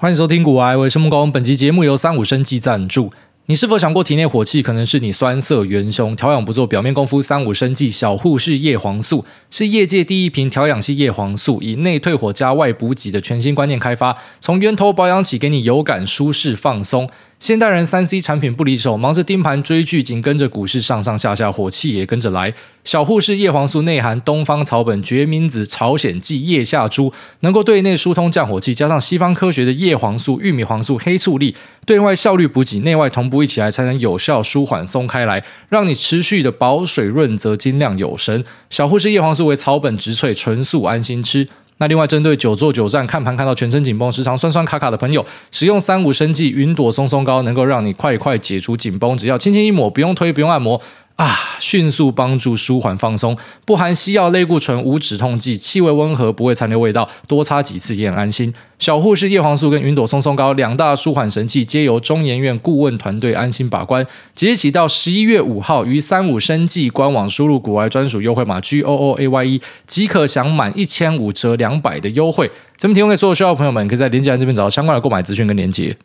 欢迎收听股癌，我是孟恭。本期节目由三五生技赞助。你是否想过体内火气可能是你酸涩元凶，调养不做表面功夫？三五生计小护士叶黄素是业界第一瓶调养系叶黄素，以内退火加外补给的全新观念开发，从源头保养起，给你有感舒适放松。现代人三 C 产品不离手，忙着盯盘追剧，紧跟着股市上上下下，火气也跟着来。小护士叶黄素内含东方草本、决明子、朝鲜蓟、叶下珠，能够对内疏通降火气，加上西方科学的叶黄素、玉米黄素、黑醋栗，对外效率补给，内外同步一起来，才能有效舒缓松开来，让你持续的保水润泽、精亮有神。小护士叶黄素为草本植萃，纯素安心吃。那另外，针对久坐久站、看盘看到全身紧绷、时常酸酸卡卡的朋友，使用三五生技云朵松松膏，能够让你快快解除紧绷，只要轻轻一抹，不用推，不用按摩。啊，迅速帮助舒缓放松，不含西药类固醇，无止痛剂，气味温和，不会残留味道，多擦几次也很安心。小护士叶黄素跟云朵松松膏两大舒缓神器，皆由中研院顾问团队安心把关。即日起到十一月五号，于三五生技官网输入股癌专属优惠码 G O O A Y E，即可享满一千五折两百的优惠。咱们提供给所有需要的朋友们，可以在链接栏这边找到相关的购买资讯跟链接。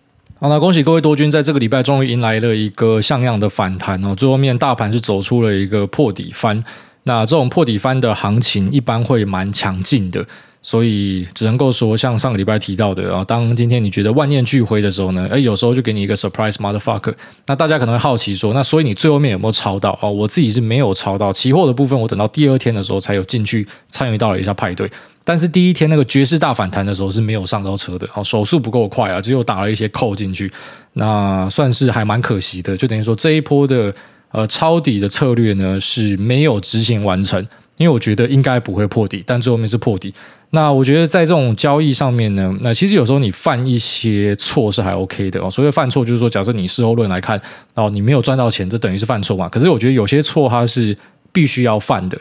好，那恭喜各位多军，在这个礼拜终于迎来了一个像样的反弹哦。最后面大盘是走出了一个破底翻，那这种破底翻的行情一般会蛮强劲的，所以只能够说像上个礼拜提到的啊，当今天你觉得万念俱灰的时候呢，诶，有时候就给你一个 surprise motherfucker。那大家可能会好奇说，那所以你最后面有没有抄到啊？我自己是没有抄到，期货的部分我等到第二天的时候才有进去参与到了一下派对。但是第一天那个绝世大反弹的时候是没有上到车的，哦，手速不够快啊，只有打了一些扣进去，那算是还蛮可惜的，就等于说这一波的呃抄底的策略呢是没有执行完成，因为我觉得应该不会破底，但最后面是破底。那我觉得在这种交易上面呢，那其实有时候你犯一些错是还 OK 的哦，所谓犯错就是说，假设你事后论来看，哦，你没有赚到钱，这等于是犯错嘛。可是我觉得有些错它是必须要犯的。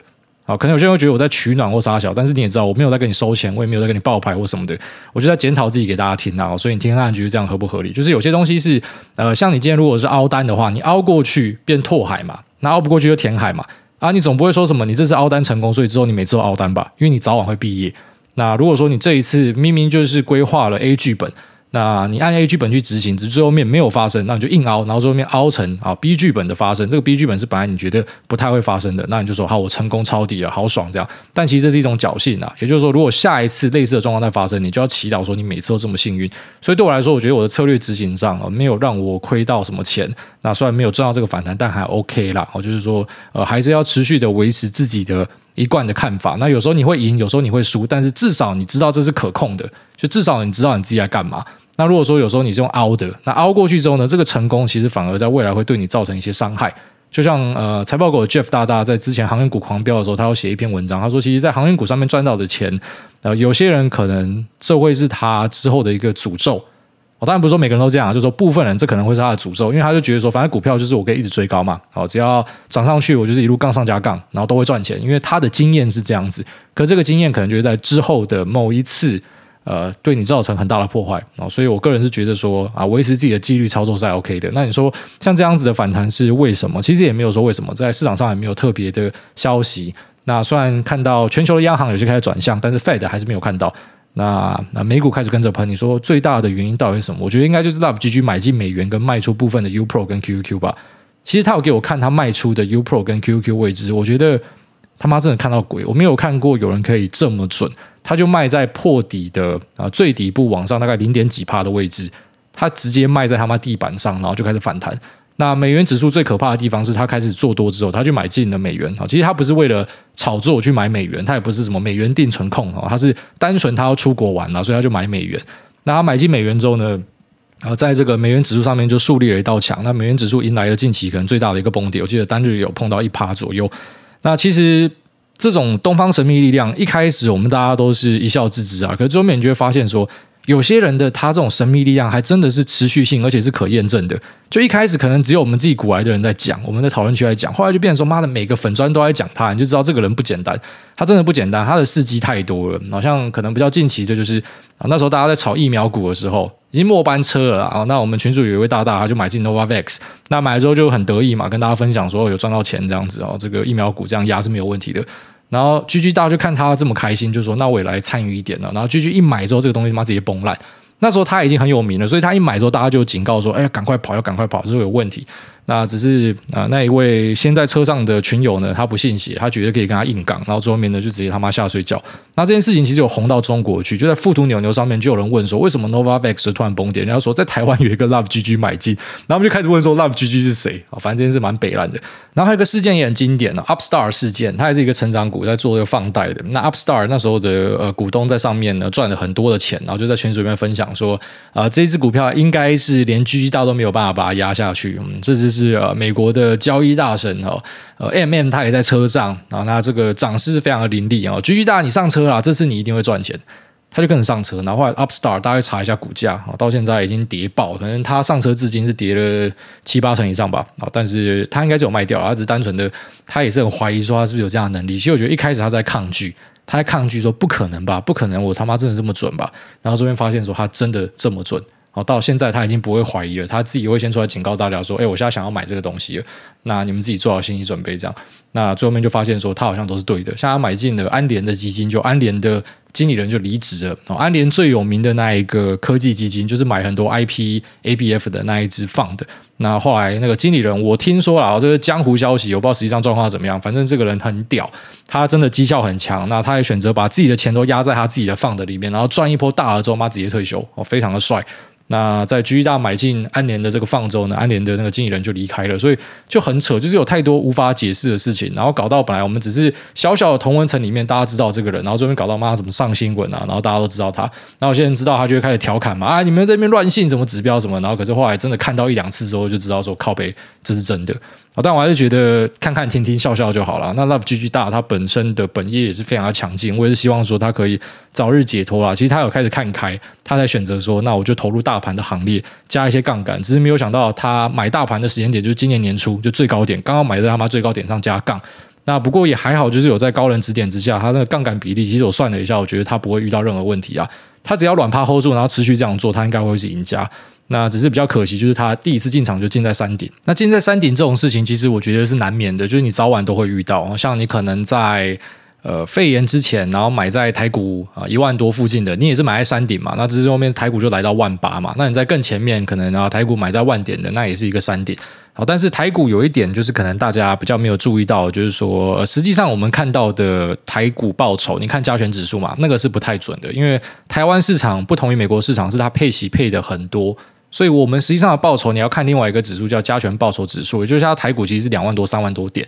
好，可能有些人会觉得我在取暖或撒小，但是你也知道，我没有在跟你收钱，我也没有在跟你报牌或什么的，我就在检讨自己给大家听啊。所以你听看觉得这样合不合理？就是有些东西是，呃，像你今天如果是凹单的话，你凹过去变拓海嘛，那凹不过去就填海嘛。啊，你总不会说什么你这次凹单成功，所以之后你每次都凹单吧？因为你早晚会毕业。那如果说你这一次明明就是规划了 A 剧本。那你按 A 剧本去执行，只是最后面没有发生，那你就硬凹，然后最后面凹成啊 B 剧本的发生。这个 B 剧本是本来你觉得不太会发生的，那你就说好，我成功抄底了，好爽这样。但其实这是一种侥幸啊，也就是说，如果下一次类似的状况再发生，你就要祈祷说你每次都这么幸运。所以对我来说，我觉得我的策略执行上啊，没有让我亏到什么钱。那虽然没有赚到这个反弹，但还 OK 啦。我就是说，呃，还是要持续的维持自己的一贯的看法。那有时候你会赢，有时候你会输，但是至少你知道这是可控的，就至少你知道你自己在干嘛。那如果说有时候你是用凹的，那凹过去之后呢，这个成功其实反而在未来会对你造成一些伤害。就像呃，财报狗的 Jeff 大大在之前航运股狂飙的时候，他要写一篇文章，他说，其实，在航运股上面赚到的钱，呃，有些人可能这会是他之后的一个诅咒。我当然不是说每个人都这样，就是说部分人这可能会是他的诅咒，因为他就觉得说，反正股票就是我可以一直追高嘛，好，只要涨上去，我就是一路杠上加杠，然后都会赚钱，因为他的经验是这样子。可这个经验可能就是在之后的某一次。呃，对你造成很大的破坏啊，所以我个人是觉得说啊，维持自己的纪律操作是 OK 的。那你说像这样子的反弹是为什么？其实也没有说为什么，在市场上也没有特别的消息。那虽然看到全球的央行有些开始转向，但是 Fed 还是没有看到。那那美股开始跟着喷，你说最大的原因到底是什么？我觉得应该就是 LPGG 买进美元跟卖出部分的 U Pro 跟 QQQ 吧。其实他有给我看他卖出的 U Pro 跟 QQQ 位置，我觉得。他妈真的看到鬼！我没有看过有人可以这么准，他就卖在破底的啊最底部往上大概零点几帕的位置，他直接卖在他妈地板上，然后就开始反弹。那美元指数最可怕的地方是他开始做多之后，他就买进了美元啊。其实他不是为了炒作去买美元，他也不是什么美元定存控哦，他是单纯他要出国玩了，所以他就买美元。那他买进美元之后呢，然后在这个美元指数上面就树立了一道墙。那美元指数迎来了近期可能最大的一个崩跌，我记得单日有碰到一趴左右。那其实这种东方神秘力量，一开始我们大家都是一笑置之啊。可是最后面你就会发现说，有些人的他这种神秘力量还真的是持续性，而且是可验证的。就一开始可能只有我们自己股癌的人在讲，我们在讨论区在讲，后来就变成说，妈的，每个粉砖都在讲他，你就知道这个人不简单。他真的不简单，他的事迹太多了。好像可能比较近期的就是啊，那时候大家在炒疫苗股的时候，已经末班车了啊。那我们群主有一位大大，他就买进 Novavax，那买了之后就很得意嘛，跟大家分享说有赚到钱这样子哦，这个疫苗股这样压是没有问题的。然后 GG 大家就看他这么开心，就说那我也来参与一点了。然后 GG 一买之后，这个东西妈直接崩烂。那时候他已经很有名了，所以他一买之后，大家就警告说：“哎呀，赶快跑，要赶快跑，这会有问题。”那只是啊、那一位先在车上的群友呢，他不信邪，他觉得可以跟他硬刚，然后最后面呢就直接他妈下水饺。那这件事情其实有红到中国去，就在富途牛牛上面就有人问说，为什么 Novavax 突然崩跌？然后说在台湾有一个 Love GG 买进，然后我们就开始问说 Love GG 是谁啊？反正这件事蛮北烂的。然后还有一个事件也很经典了，Upstart 事件，它也是一个成长股在做一个放贷的。那 Upstar 那时候的呃股东在上面呢赚了很多的钱，然后就在群组里面分享说，啊、呃，这支股票应该是连 GG 大都没有办法把它压下去。嗯，这是呃美国。的交易大神哦，呃，M M 他也在车上啊，那这个涨势非常的凌厉哦。G G 大，你上车啦，这次你一定会赚钱。他就跟着上车，然后后来 Up Star 大家查一下股价啊，到现在已经跌爆，可能他上车至今是跌了七八成以上吧啊，但是他应该是有卖掉，他只是单纯的他也是很怀疑说他是不是有这样的能力。其实我觉得一开始他在抗拒，他在抗拒说不可能吧，不可能，我他妈真的这么准吧？然后这边发现说他真的这么准。好，到现在他已经不会怀疑了，他自己会先出来警告大家说：“哎，我现在想要买这个东西，那你们自己做好心理准备。”这样，那最后面就发现说他好像都是对的，像他买进了安联的基金，就安联的经理人就离职了。哦，安联最有名的那一个科技基金，就是买很多 IP ABF 的那一支放的。那后来那个经理人，我听说了，这个江湖消息，我不知道实际上状况怎么样。反正这个人很屌，他真的绩效很强。那他也选择把自己的钱都压在他自己的放的里面，然后赚一波大了之后，妈直接退休，哦，非常的帅。那在 GG 大买进安联的这个放之后呢，安联的那个经理人就离开了，所以就很很扯，就是有太多无法解释的事情，然后搞到本来我们只是小小的同文层里面大家知道这个人，然后这边搞到妈怎么上新闻啊，然后大家都知道他，然后有些人知道他就会开始调侃嘛，啊你们这边乱信什么指标什么，然后可是后来真的看到一两次之后就知道说靠背这是真的。好，但我还是觉得看看听听笑笑就好了。那 Love GG 大，它本身的本业也是非常的强劲，我也是希望说它可以早日解脱啦。其实他有开始看开，他才选择说，那我就投入大盘的行列，加一些杠杆。只是没有想到他买大盘的时间点就是今年年初，就最高点，刚刚买在他妈最高点上加杠。那不过也还好，就是有在高人指点之下，他那个杠杆比例，其实我算了一下，我觉得他不会遇到任何问题啊。他只要软趴 hold 住，然后持续这样做，他应该会是赢家。那只是比较可惜，就是他第一次进场就进在山顶。那进在山顶这种事情，其实我觉得是难免的，就是你早晚都会遇到。像你可能在呃肺炎之前，然后买在台股啊一万多附近的，你也是买在山顶嘛。那只是后面台股就来到万八嘛。那你在更前面，可能啊台股买在万点的，那也是一个山顶。好，但是台股有一点就是可能大家比较没有注意到，就是说实际上我们看到的台股报酬，你看加权指数嘛，那个是不太准的，因为台湾市场不同于美国市场，是它配息配的很多。所以，我们实际上的报酬，你要看另外一个指数，叫加权报酬指数，也就是它台股其实是两万多、三万多点。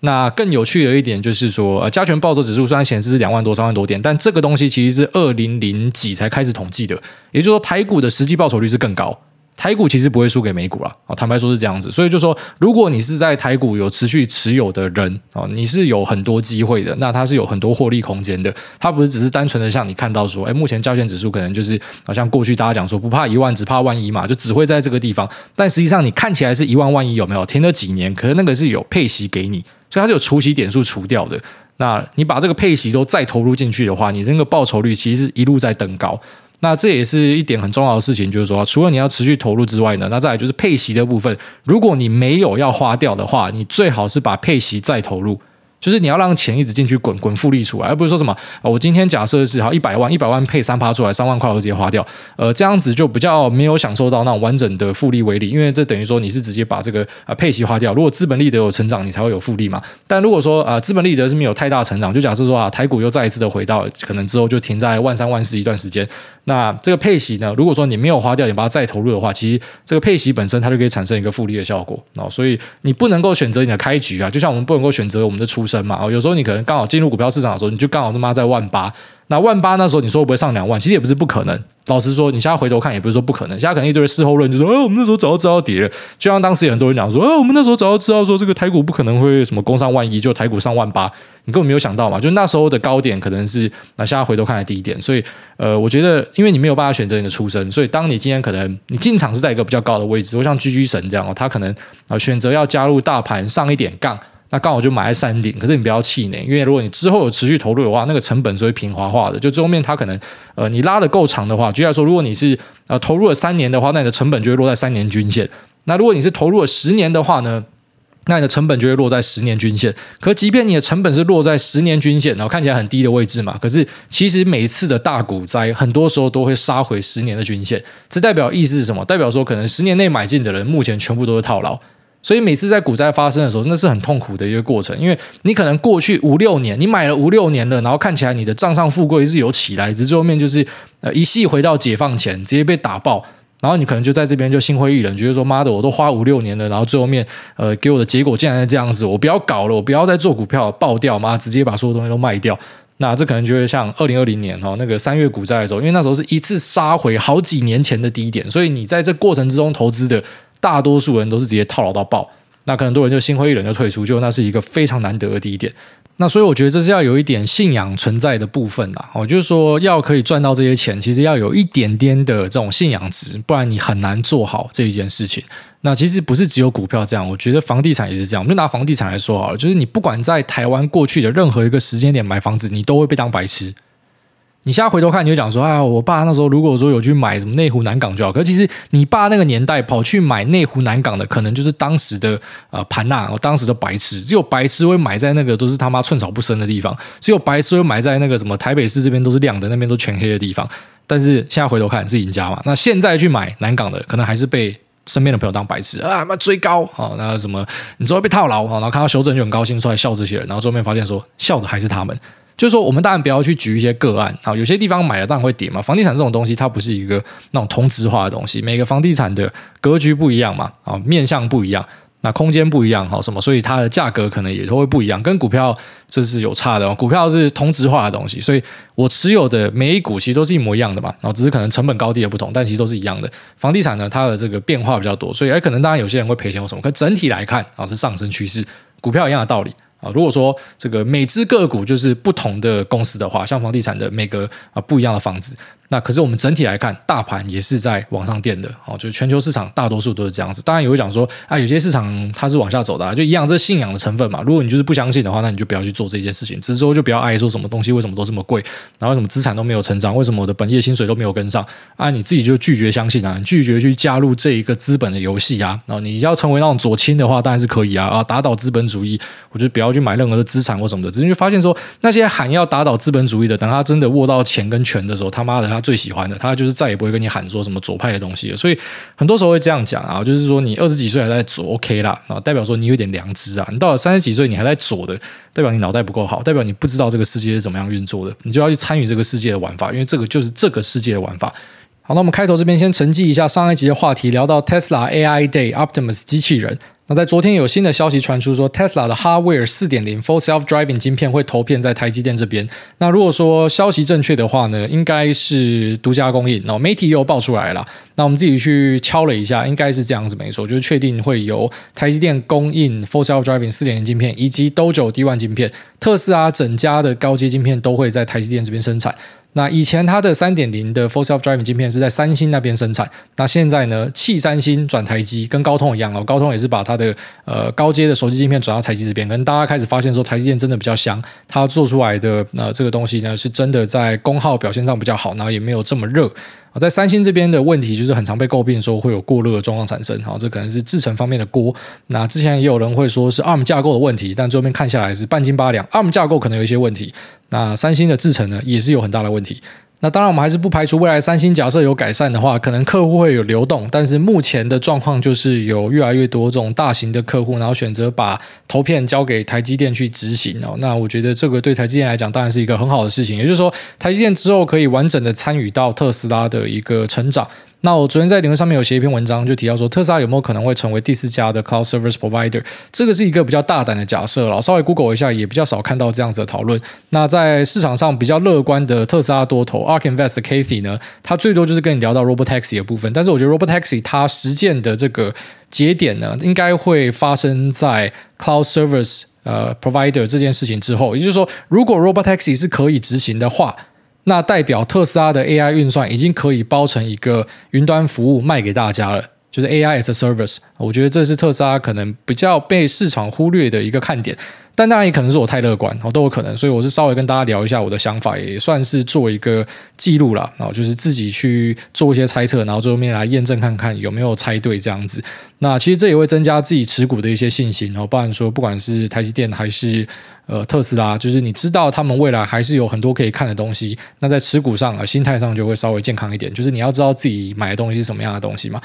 那更有趣的一点就是说，呃，加权报酬指数虽然显示是两万多、三万多点，但这个东西其实是二零零几才开始统计的，也就是说，台股的实际报酬率是更高。台股其实不会输给美股啦，啊，坦白说是这样子，所以就说，如果你是在台股有持续持有的人啊，你是有很多机会的，那它是有很多获利空间的，它不是只是单纯的像你看到说，哎，目前交权指数可能就是好像过去大家讲说不怕一万，只怕万一嘛，就只会在这个地方，但实际上你看起来是一万万一有没有？停了几年，可是那个是有配息给你，所以它是有除息点数除掉的，那你把这个配息都再投入进去的话，你那个报酬率其实是一路在登高。那这也是一点很重要的事情，就是说，除了你要持续投入之外呢，那再来就是配息的部分。如果你没有要花掉的话，你最好是把配息再投入。就是你要让钱一直进去滚滚复利出来，而不是说什么啊，我今天假设是好一百万，一百万配三趴出来，三万块我直接花掉，呃，这样子就比较没有享受到那种完整的复利威力，因为这等于说你是直接把这个啊配息花掉。如果资本利得有成长，你才会有复利嘛。但如果说啊资本利得是没有太大成长，就假设说啊台股又再一次的回到可能之后就停在万三万四一段时间，那这个配息呢，如果说你没有花掉，你把它再投入的话，其实这个配息本身它就可以产生一个复利的效果哦。所以你不能够选择你的开局啊，就像我们不能够选择我们的出生嘛。哦，有时候你可能刚好进入股票市场的时候，你就刚好他妈在万八。那万八那时候你说会不会上两万？其实也不是不可能。老实说，你现在回头看也不是说不可能。现在可能一堆事后论就说：“哎，我们那时候早就知道跌了。”就像当时有很多人讲说：“哎，我们那时候早就知道说这个台股不可能会什么攻上万一，就台股上万八。”你根本没有想到嘛？就那时候的高点可能是那现在回头看的低点。所以，呃，我觉得因为你没有办法选择你的出身，所以当你今天可能你进场是在一个比较高的位置，或像 GG 神这样哦，他可能啊选择要加入大盘上一点杠。那刚好就买在山顶，可是你不要气馁，因为如果你之后有持续投入的话，那个成本是会平滑化的。就最后面它可能，呃，你拉得够长的话，就像说，如果你是呃投入了三年的话，那你的成本就会落在三年均线。那如果你是投入了十年的话呢，那你的成本就会落在十年均线。可即便你的成本是落在十年均线，然后看起来很低的位置嘛，可是其实每一次的大股灾，很多时候都会杀回十年的均线。这代表意思是什么？代表说可能十年内买进的人，目前全部都是套牢。所以每次在股灾发生的时候，那是很痛苦的一个过程，因为你可能过去五六年，你买了五六年的，然后看起来你的账上富贵是有起来，只是最后面就是呃一系回到解放前，直接被打爆。然后你可能就在这边就心灰意冷，觉得说妈的，我都花五六年了，然后最后面呃给我的结果竟然是这样子，我不要搞了，我不要再做股票，爆掉，妈直接把所有东西都卖掉。那这可能就会像二零二零年哈那个三月股灾的时候，因为那时候是一次杀回好几年前的低点，所以你在这过程之中投资的大多数人都是直接套牢到爆。那可能很多人就心灰意冷就退出，就那是一个非常难得的第一点。那所以我觉得这是要有一点信仰存在的部分啦。哦，就是说要可以赚到这些钱，其实要有一点点的这种信仰值，不然你很难做好这一件事情。那其实不是只有股票这样，我觉得房地产也是这样。我们就拿房地产来说好了，就是你不管在台湾过去的任何一个时间点买房子，你都会被当白痴。你现在回头看，你就讲说，哎，我爸那时候如果说有去买什么内湖南港就好。可其实你爸那个年代跑去买内湖南港的，可能就是当时的呃盘呐，我当时的白痴，只有白痴会买在那个都是他妈寸草不生的地方，只有白痴会买在那个什么台北市这边都是亮的，那边都全黑的地方。但是现在回头看是赢家嘛？那现在去买南港的，可能还是被身边的朋友当白痴啊，妈追高啊，那什么你之后被套牢啊，然后看到修正就很高兴出来笑这些人，然后最后面发现说笑的还是他们。就是说，我们当然不要去举一些个案啊，有些地方买了当然会跌嘛。房地产这种东西，它不是一个那种同质化的东西，每个房地产的格局不一样嘛，啊，面向不一样，那空间不一样，好什么，所以它的价格可能也都会不一样，跟股票这是有差的。股票是同质化的东西，所以我持有的每一股其实都是一模一样的嘛，然后只是可能成本高低的不同，但其实都是一样的。房地产呢，它的这个变化比较多，所以哎，可能当然有些人会赔钱或什么，可整体来看啊是上升趋势，股票一样的道理。啊，如果说这个每只个股就是不同的公司的话，像房地产的每个啊不一样的房子。那可是我们整体来看，大盘也是在往上垫的，哦，就是全球市场大多数都是这样子。当然也会讲说，啊，有些市场它是往下走的，就一样，这信仰的成分嘛。如果你就是不相信的话，那你就不要去做这件事情。只是说，就不要爱说什么东西为什么都这么贵，然后什么资产都没有成长，为什么我的本业薪水都没有跟上啊？你自己就拒绝相信啊，拒绝去加入这一个资本的游戏啊。然后你要成为那种左倾的话，当然是可以啊啊，打倒资本主义，我就不要去买任何的资产或什么的。只是就发现说，那些喊要打倒资本主义的，等他真的握到钱跟权的时候，他妈的他最喜欢的他。就是再也不会跟你喊说什么左派的东西了，所以很多时候会这样讲啊，就是说你二十几岁还在左，OK 啦，啊，代表说你有点良知啊。你到了三十几岁你还在左的，代表你脑袋不够好，代表你不知道这个世界是怎么样运作的，你就要去参与这个世界的玩法，因为这个就是这个世界的玩法。好，那我们开头这边先沉寂一下上一集的话题，聊到 Tesla AI Day Optimus 机器人。那在昨天有新的消息传出，说 Tesla 的 Hardware 四点零 Full Self Driving 晶片会投片在台积电这边。那如果说消息正确的话呢，应该是独家供应。然后媒体又爆出来了，那我们自己去敲了一下，应该是这样子没错，就是确定会由台积电供应 Full Self Driving 四点零晶片，以及 Dojo D1 晶片，特斯拉整家的高阶晶片都会在台积电这边生产。那以前它的三点零的 Full Self Driving 晶片是在三星那边生产，那现在呢，弃三星转台积，跟高通一样哦，高通也是把它的呃高阶的手机晶片转到台积这边，跟大家开始发现说台积电真的比较香，它做出来的呃这个东西呢是真的在功耗表现上比较好，然后也没有这么热。在三星这边的问题就是很常被诟病说会有过热的状况产生，好，这可能是制程方面的锅。那之前也有人会说是 ARM 架构的问题，但最后面看下来是半斤八两，ARM 架构可能有一些问题。那三星的制程呢也是有很大的问题。那当然，我们还是不排除未来三星假设有改善的话，可能客户会有流动。但是目前的状况就是有越来越多这种大型的客户，然后选择把投片交给台积电去执行哦。那我觉得这个对台积电来讲当然是一个很好的事情，也就是说，台积电之后可以完整的参与到特斯拉的一个成长。那我昨天在领悟上面有写一篇文章，就提到说特斯拉有没有可能会成为第四家的 Cloud Service Provider？这个是一个比较大胆的假设了，稍微 Google 一下也比较少看到这样子的讨论。那在市场上比较乐观的特斯拉多头 ARK Invest 的 Kathy 呢，他最多就是跟你聊到 Robotaxi 的部分，但是我觉得 Robotaxi 它实践的这个节点呢，应该会发生在 Cloud Service 呃 Provider 这件事情之后，也就是说，如果 Robotaxi 是可以执行的话。那代表特斯拉的 AI 运算已经可以包成一个云端服务卖给大家了，就是 AI as a service。我觉得这是特斯拉可能比较被市场忽略的一个看点。但当然也可能是我太乐观，哦，都有可能。所以我是稍微跟大家聊一下我的想法，也算是做一个记录了，然后就是自己去做一些猜测，然后最后面来验证看看有没有猜对这样子。那其实这也会增加自己持股的一些信心，然后不然说不管是台积电还是呃特斯拉，就是你知道他们未来还是有很多可以看的东西，那在持股上啊，心态上就会稍微健康一点，就是你要知道自己买的东西是什么样的东西嘛。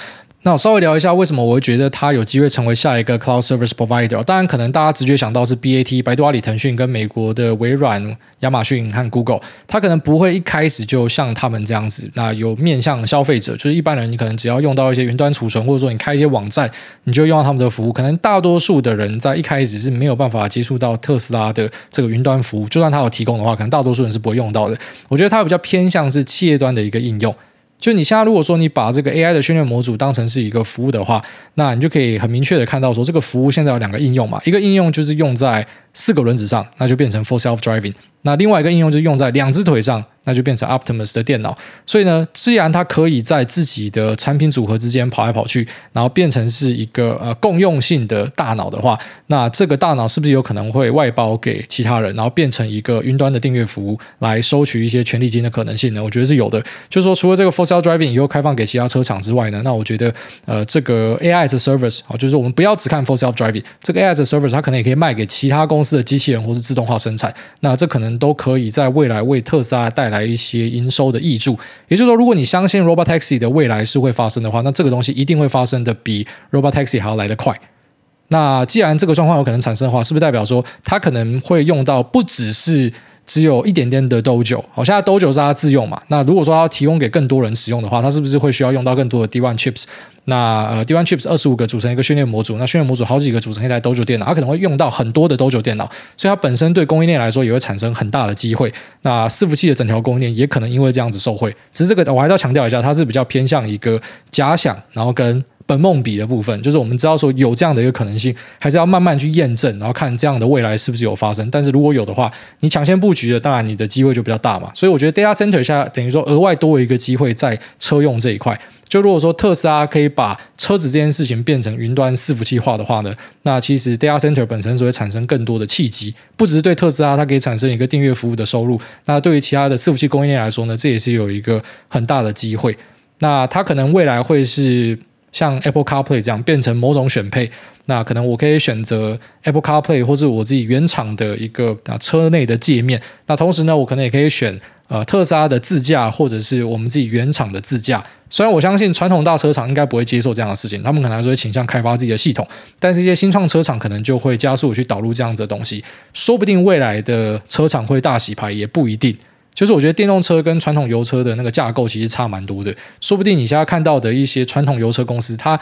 那我稍微聊一下，为什么我会觉得它有机会成为下一个 cloud service provider。当然，可能大家直觉想到是 BAT、百度、阿里、腾讯跟美国的微软、亚马逊和 Google，它可能不会一开始就像他们这样子。那有面向消费者，就是一般人，你可能只要用到一些云端储存，或者说你开一些网站，你就用到他们的服务。可能大多数的人在一开始是没有办法接触到特斯拉的这个云端服务，就算它有提供的话，可能大多数人是不会用到的。我觉得它比较偏向是企业端的一个应用。就你现在如果说你把这个 AI 的训练模组当成是一个服务的话，那你就可以很明确的看到说，这个服务现在有两个应用嘛，一个应用就是用在四个轮子上，那就变成 Full Self Driving。那另外一个应用就是用在两只腿上，那就变成 Optimus 的电脑。所以呢，既然它可以在自己的产品组合之间跑来跑去，然后变成是一个呃共用性的大脑的话，那这个大脑是不是有可能会外包给其他人，然后变成一个云端的订阅服务来收取一些权利金的可能性呢？我觉得是有的。就是说，除了这个 Full Self Driving 以后开放给其他车厂之外呢，那我觉得呃这个 AI 的 Service 啊，就是我们不要只看 Full Self Driving 这个 AI as a Service，它可能也可以卖给其他公司的机器人或是自动化生产。那这可能都可以在未来为特斯拉带来一些营收的益助，也就是说，如果你相信 Robotaxi 的未来是会发生的话，那这个东西一定会发生的比 Robotaxi 还要来得快。那既然这个状况有可能产生的话，是不是代表说它可能会用到不只是只有一点点的 do 九好，现在 Dojo 是它自用嘛？那如果说它提供给更多人使用的话，它是不是会需要用到更多的 D1 chips？那呃，D1 chips 二十五个组成一个训练模组，那训练模组好几个组成一台 do 九电脑，它可能会用到很多的 do 九电脑，所以它本身对供应链来说也会产生很大的机会。那伺服器的整条供应链也可能因为这样子受惠。只是这个我还是要强调一下，它是比较偏向一个假想，然后跟本梦比的部分，就是我们知道说有这样的一个可能性，还是要慢慢去验证，然后看这样的未来是不是有发生。但是如果有的话，你抢先布局的，当然你的机会就比较大嘛。所以我觉得 data center 下等于说额外多一个机会在车用这一块。就如果说特斯拉可以把车子这件事情变成云端伺服器化的话呢，那其实 data center 本身是会产生更多的契机，不只是对特斯拉它可以产生一个订阅服务的收入，那对于其他的伺服器供应链来说呢，这也是有一个很大的机会。那它可能未来会是像 Apple CarPlay 这样变成某种选配。那可能我可以选择 Apple CarPlay 或是我自己原厂的一个啊车内的界面。那同时呢，我可能也可以选呃特斯拉的自驾或者是我们自己原厂的自驾。虽然我相信传统大车厂应该不会接受这样的事情，他们可能还是会倾向开发自己的系统。但是，一些新创车厂可能就会加速去导入这样子的东西。说不定未来的车厂会大洗牌，也不一定。就是我觉得电动车跟传统油车的那个架构其实差蛮多的。说不定你现在看到的一些传统油车公司，它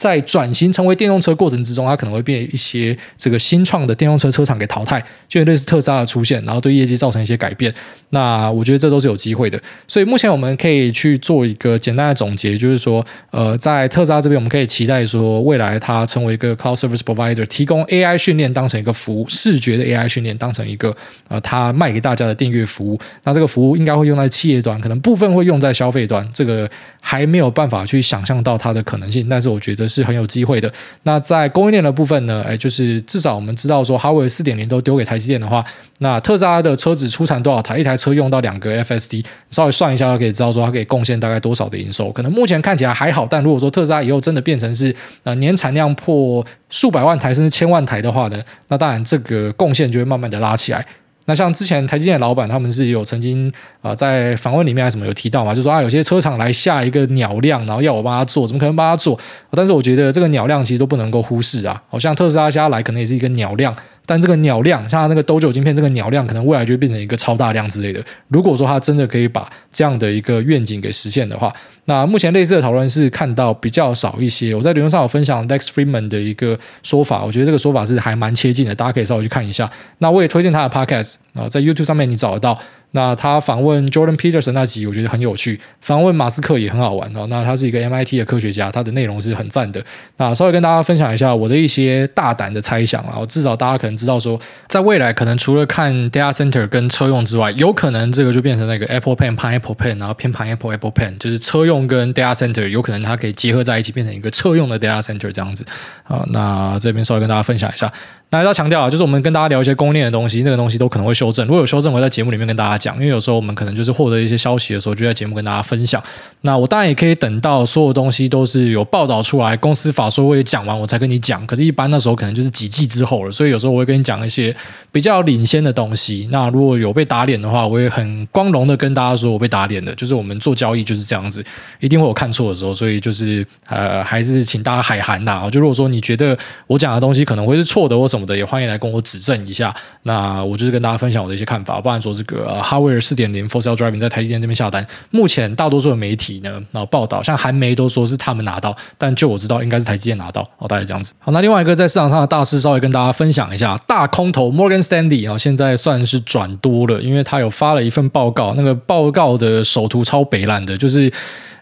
在转型成为电动车过程之中，它可能会被一些这个新创的电动车车厂给淘汰，就类似特斯拉的出现，然后对业绩造成一些改变。那我觉得这都是有机会的。所以目前我们可以去做一个简单的总结，就是说，呃，在特斯拉这边，我们可以期待说，未来它成为一个 cloud service provider，提供 AI 训练当成一个服务，视觉的 AI 训练当成一个呃，它卖给大家的订阅服务。那这个服务应该会用在企业端，可能部分会用在消费端，这个还没有办法去想象到它的可能性。但是我觉得。是很有机会的。那在供应链的部分呢？哎，就是至少我们知道说，哈维四点零都丢给台积电的话，那特斯拉的车子出产多少台？一台车用到两个 FSD，稍微算一下就可以知道说，它可以贡献大概多少的营收。可能目前看起来还好，但如果说特斯拉以后真的变成是呃年产量破数百万台甚至千万台的话呢，那当然这个贡献就会慢慢的拉起来。那像之前台积电老板，他们是有曾经啊、在访问里面还什么有提到嘛，就说啊有些车厂来下一个鸟量，然后要我帮他做，怎么可能帮他做？但是我觉得这个鸟量其实都不能够忽视啊，好像特斯拉家来可能也是一个鸟量。但这个鸟量，像它那个 Dojo 晶片，这个鸟量可能未来就会变成一个超大量之类的。如果说它真的可以把这样的一个愿景给实现的话，那目前类似的讨论是看到比较少一些。我在留言上有分享 Lex Freeman 的一个说法，我觉得这个说法是还蛮切近的，大家可以稍微去看一下。那我也推荐他的 Podcast 啊，在 YouTube 上面你找得到。那他访问 Jordan Peterson 那集，我觉得很有趣。访问马斯克也很好玩哦。那他是一个 MIT 的科学家，他的内容是很赞的。那稍微跟大家分享一下我的一些大胆的猜想啊。我至少大家可能知道说，在未来可能除了看 Data Center 跟车用之外，有可能这个就变成那个 Apple Pen 偏 Apple Pen，然后偏 Apple Apple Pen，就是车用跟 Data Center 有可能它可以结合在一起，变成一个车用的 Data Center 这样子啊。那这边稍微跟大家分享一下。那还要强调啊，就是我们跟大家聊一些供应链的东西，那个东西都可能会修正。如果有修正，我会在节目里面跟大家讲。因为有时候我们可能就是获得一些消息的时候，就在节目跟大家分享。那我当然也可以等到所有东西都是有报道出来，公司法说我也讲完，我才跟你讲。可是，一般那时候可能就是几季之后了，所以有时候我会跟你讲一些比较领先的东西。那如果有被打脸的话，我也很光荣的跟大家说我被打脸的。就是我们做交易就是这样子，一定会有看错的时候。所以就是呃，还是请大家海涵呐。就如果说你觉得我讲的东西可能会是错的或什么的，也欢迎来跟我指正一下。那我就是跟大家分享我的一些看法。不然说这个、呃、哈维尔四点零 f o r c e l Driving 在台积电这边下单，目前大多数的媒体呢，然后报道像韩媒都说是他们拿到，但就我知道应该是台积电拿到。哦，大概这样子。好，那另外一个在市场上的大师，稍微跟大家分享一下，大空头 Morgan Stanley 啊，现在算是转多了，因为他有发了一份报告，那个报告的首图超北烂的，就是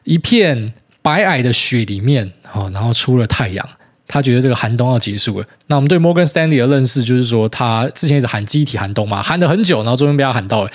一片白皑的雪里面啊，然后出了太阳。他觉得这个寒冬要结束了。那我们对 Morgan Stanley 的认识就是说，他之前一直喊记忆体寒冬嘛，喊了很久，然后终于被他喊到了。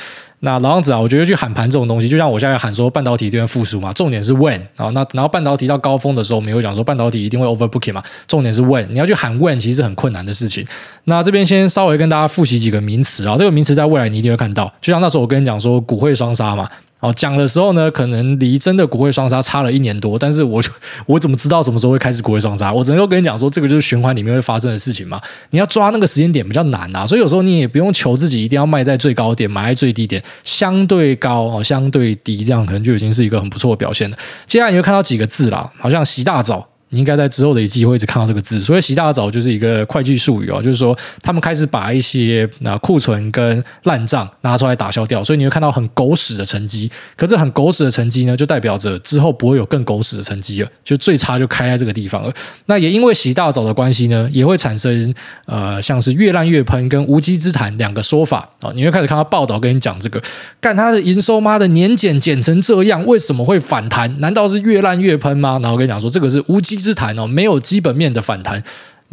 那老样子啊，我觉得去喊盘这种东西，就像我现在喊说半导体一定会复苏嘛，重点是 when 啊。那然后半导体到高峰的时候，我们也会讲说半导体一定会 overbooking 嘛，重点是 when。你要去喊 when，其实是很困难的事情。那这边先稍微跟大家复习几个名词啊，这个名词在未来你一定会看到。就像那时候我跟你讲说，股汇双杀嘛。哦，讲的时候呢，可能离真的国会双杀差了一年多，但是我就我怎么知道什么时候会开始国会双杀？我只能够跟你讲说，这个就是循环里面会发生的事情嘛。你要抓那个时间点比较难啊，所以有时候你也不用求自己一定要卖在最高点，买在最低点，相对高哦，相对低，这样可能就已经是一个很不错的表现了。接下来你会看到几个字啦，好像洗大澡。你应该在之后的一季会一直看到这个字，所以洗大澡就是一个会计术语哦，就是说他们开始把一些那库存跟烂账拿出来打消掉，所以你会看到很狗屎的成绩。可是很狗屎的成绩呢，就代表着之后不会有更狗屎的成绩了，就最差就开在这个地方了。那也因为洗大澡的关系呢，也会产生呃像是越烂越喷跟无稽之谈两个说法啊。你会开始看到报道跟你讲这个，干他的营收妈的年减减成这样，为什么会反弹？难道是越烂越喷吗？然后跟你讲说这个是无稽之谈哦，没有基本面的反弹。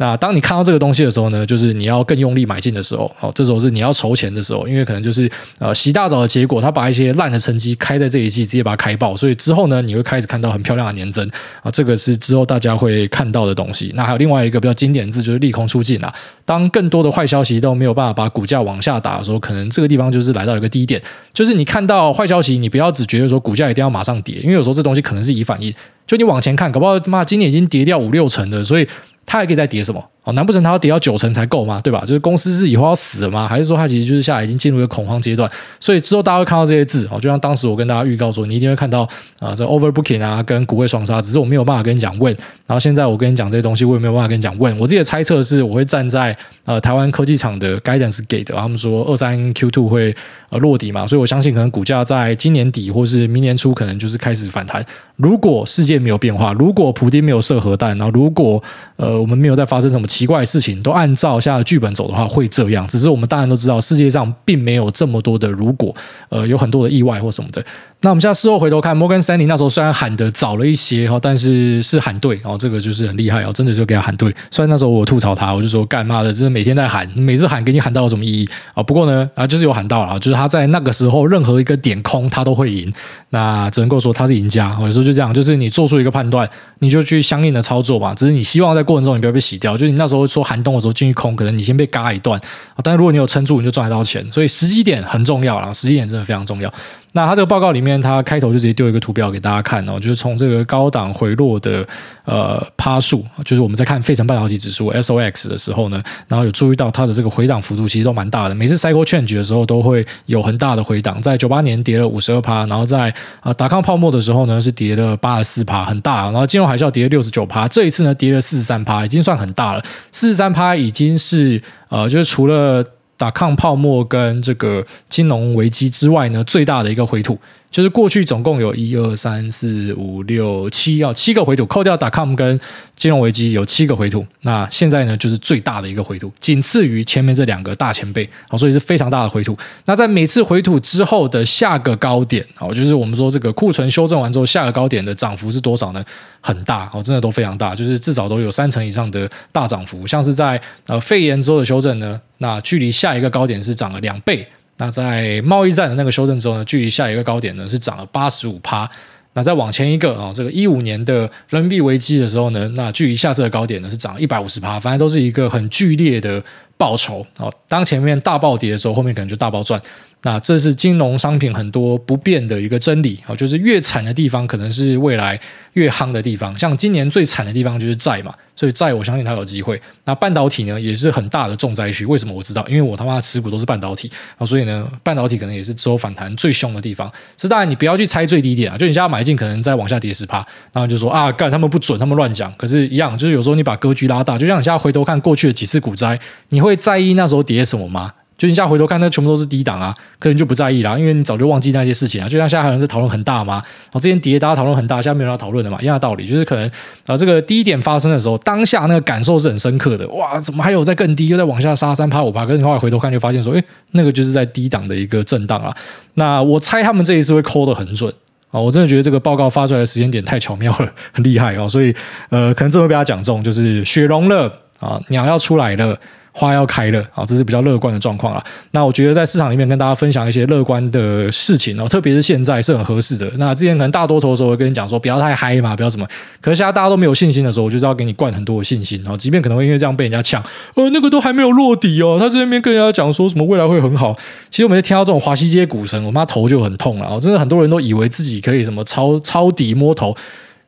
那当你看到这个东西的时候呢，就是你要更用力买进的时候，好，这时候是你要筹钱的时候，因为可能就是呃洗大澡的结果，他把一些烂的成绩开在这一季，直接把它开爆，所以之后呢，你会开始看到很漂亮的年增啊，这个是之后大家会看到的东西。那还有另外一个比较经典字，就是利空出尽啊。当更多的坏消息都没有办法把股价往下打的时候，可能这个地方就是来到一个低点。就是你看到坏消息，你不要只觉得说股价一定要马上跌，因为有时候这东西可能是以反应。就你往前看，搞不好妈今年已经跌掉五六成的，所以。它还可以再叠什么？哦，难不成它要跌到九成才够吗？对吧？就是公司是以后要死了吗？还是说它其实就是下来已经进入一个恐慌阶段？所以之后大家会看到这些字哦，就像当时我跟大家预告说，你一定会看到啊，这 overbooking 啊，跟股汇双杀，只是我没有办法跟你讲 when。然后现在我跟你讲这些东西，我也没有办法跟你讲 when。我自己的猜测是，我会站在呃台湾科技厂的 guidance 给的，他们说二三 Q two 会呃落底嘛，所以我相信可能股价在今年底或是明年初可能就是开始反弹。如果世界没有变化，如果普丁没有射核弹，然后如果呃我们没有再发生什么奇怪的事情，都按照下剧本走的话，会这样。只是我们当然都知道，世界上并没有这么多的如果，呃，有很多的意外或什么的。那我们现在事后回头看，摩根士丹利那时候虽然喊得早了一些哈，但是是喊对哦，这个就是很厉害哦，真的就给他喊对。虽然那时候我吐槽他，我就说干嘛的，真的每天在喊，每次喊给你喊到有什么意义啊？不过呢啊，就是有喊到了，就是他在那个时候任何一个点空他都会赢，那只能够说他是赢家。有时候就这样，就是你做出一个判断，你就去相应的操作嘛。只是你希望在过程中你不要被洗掉，就是你那时候说寒冬的时候进去空，可能你先被嘎一段啊，但是如果你有撑住，你就赚得到钱。所以时机点很重要啦，时机点真的非常重要。那他这个报告里面，他开头就直接丢一个图表给大家看哦，就是从这个高档回落的呃趴数，就是我们在看费城半导体指数 SOX 的时候呢，然后有注意到它的这个回档幅度其实都蛮大的，每次 cycle change 的时候都会有很大的回档，在九八年跌了五十二趴，然后在啊达康泡沫的时候呢是跌了八十四趴，很大，然后金融海啸跌了六十九趴，这一次呢跌了四十三趴，已经算很大了，四十三趴已经是呃就是除了。打抗泡沫跟这个金融危机之外呢，最大的一个回吐。就是过去总共有一二三四五六七啊七个回吐，扣掉 .com 跟金融危机有七个回吐。那现在呢，就是最大的一个回吐，仅次于前面这两个大前辈，好，所以是非常大的回吐。那在每次回吐之后的下个高点，好，就是我们说这个库存修正完之后下个高点的涨幅是多少呢？很大，哦，真的都非常大，就是至少都有三成以上的大涨幅。像是在呃肺炎之后的修正呢，那距离下一个高点是涨了两倍。那在贸易战的那个修正之后呢，距离下一个高点呢是涨了八十五趴。那再往前一个啊，这个一五年的人民币危机的时候呢，那距离下次的高点呢是涨了一百五十趴。反正都是一个很剧烈的报酬哦。当前面大暴跌的时候，后面可能就大暴赚。那这是金融商品很多不变的一个真理啊，就是越惨的地方可能是未来越夯的地方。像今年最惨的地方就是债嘛，所以债我相信它有机会。那半导体呢也是很大的重灾区。为什么我知道？因为我他妈持股都是半导体啊，所以呢半导体可能也是之后反弹最凶的地方。这当然你不要去猜最低点啊，就你现在买进可能再往下跌十趴，然后就说啊干他们不准，他们乱讲。可是，一样就是有时候你把格局拉大，就像你现在回头看过去的几次股灾，你会在意那时候跌什么吗？就你现在回头看，那全部都是低档啊，可能就不在意啦，因为你早就忘记那些事情啊。就像现在还有人在讨论很大嘛，然后之前跌大家讨论很大，现在没有人要讨论的嘛，一样的道理，就是可能啊，这个低点发生的时候，当下那个感受是很深刻的。哇，怎么还有在更低，又在往下杀三趴五趴？可是你后来回头看，就发现说，诶，那个就是在低档的一个震荡啊。那我猜他们这一次会抠得很准啊，我真的觉得这个报告发出来的时间点太巧妙了，很厉害啊。所以呃，可能这会被他讲中，就是雪融了啊，鸟要出来了。花要开了啊，这是比较乐观的状况了。那我觉得在市场里面跟大家分享一些乐观的事情哦，特别是现在是很合适的。那之前可能大多头的时候，会跟你讲说不要太嗨嘛，不要什么。可是现在大家都没有信心的时候，我就是要给你灌很多的信心哦。即便可能会因为这样被人家抢，呃，那个都还没有落底哦。他这边跟人家讲说什么未来会很好，其实我们就听到这种华西街股神，我妈头就很痛了哦。真的很多人都以为自己可以什么抄抄底摸头。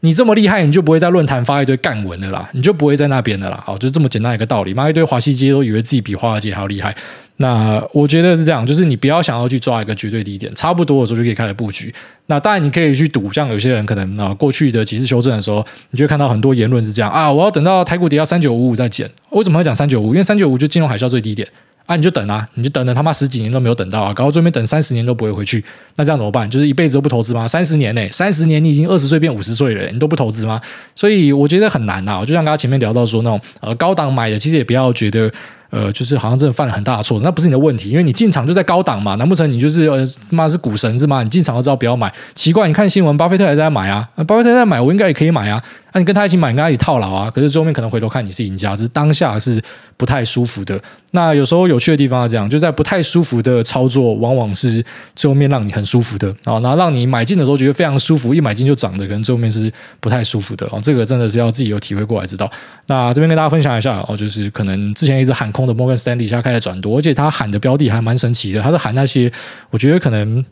你这么厉害，你就不会在论坛发一堆干文的啦，你就不会在那边的啦。好，就这么简单一个道理。妈一堆华西街都以为自己比华尔街还要厉害。那我觉得是这样，就是你不要想要去抓一个绝对低点，差不多的时候就可以开始布局。那当然你可以去赌，像有些人可能啊，过去的几次修正的时候，你就会看到很多言论是这样啊，我要等到台股跌到三九五五再减。为什么要讲三九五？因为三九五就金融海啸最低点。啊，你就等啊，你就等了他妈十几年都没有等到啊，搞到最后面等三十年都不会回去，那这样怎么办？就是一辈子都不投资吗？三十年内，三十年你已经二十岁变五十岁了，你都不投资吗？所以我觉得很难啊。就像刚刚前面聊到说那种呃高档买的，其实也不要觉得。呃，就是好像真的犯了很大的错，那不是你的问题，因为你进场就在高档嘛，难不成你就是呃妈是股神是吗？你进场都知道不要买，奇怪，你看新闻，巴菲特还在买啊，巴菲特在买，我应该也可以买啊，那、你跟他一起买，你跟他一起套牢啊，可是最后面可能回头看你是赢家，只是当下是不太舒服的。那有时候有趣的地方是这样，就在不太舒服的操作，往往是最后面让你很舒服的啊，然后让你买进的时候觉得非常舒服，一买进就涨的，可能最后面是不太舒服的啊。这个真的是要自己有体会过来知道。那这边跟大家分享一下哦，就是可能之前一直喊空的摩根斯丹利下。开始转多，而且他喊的标的还蛮神奇的。他是喊那些，我觉得可能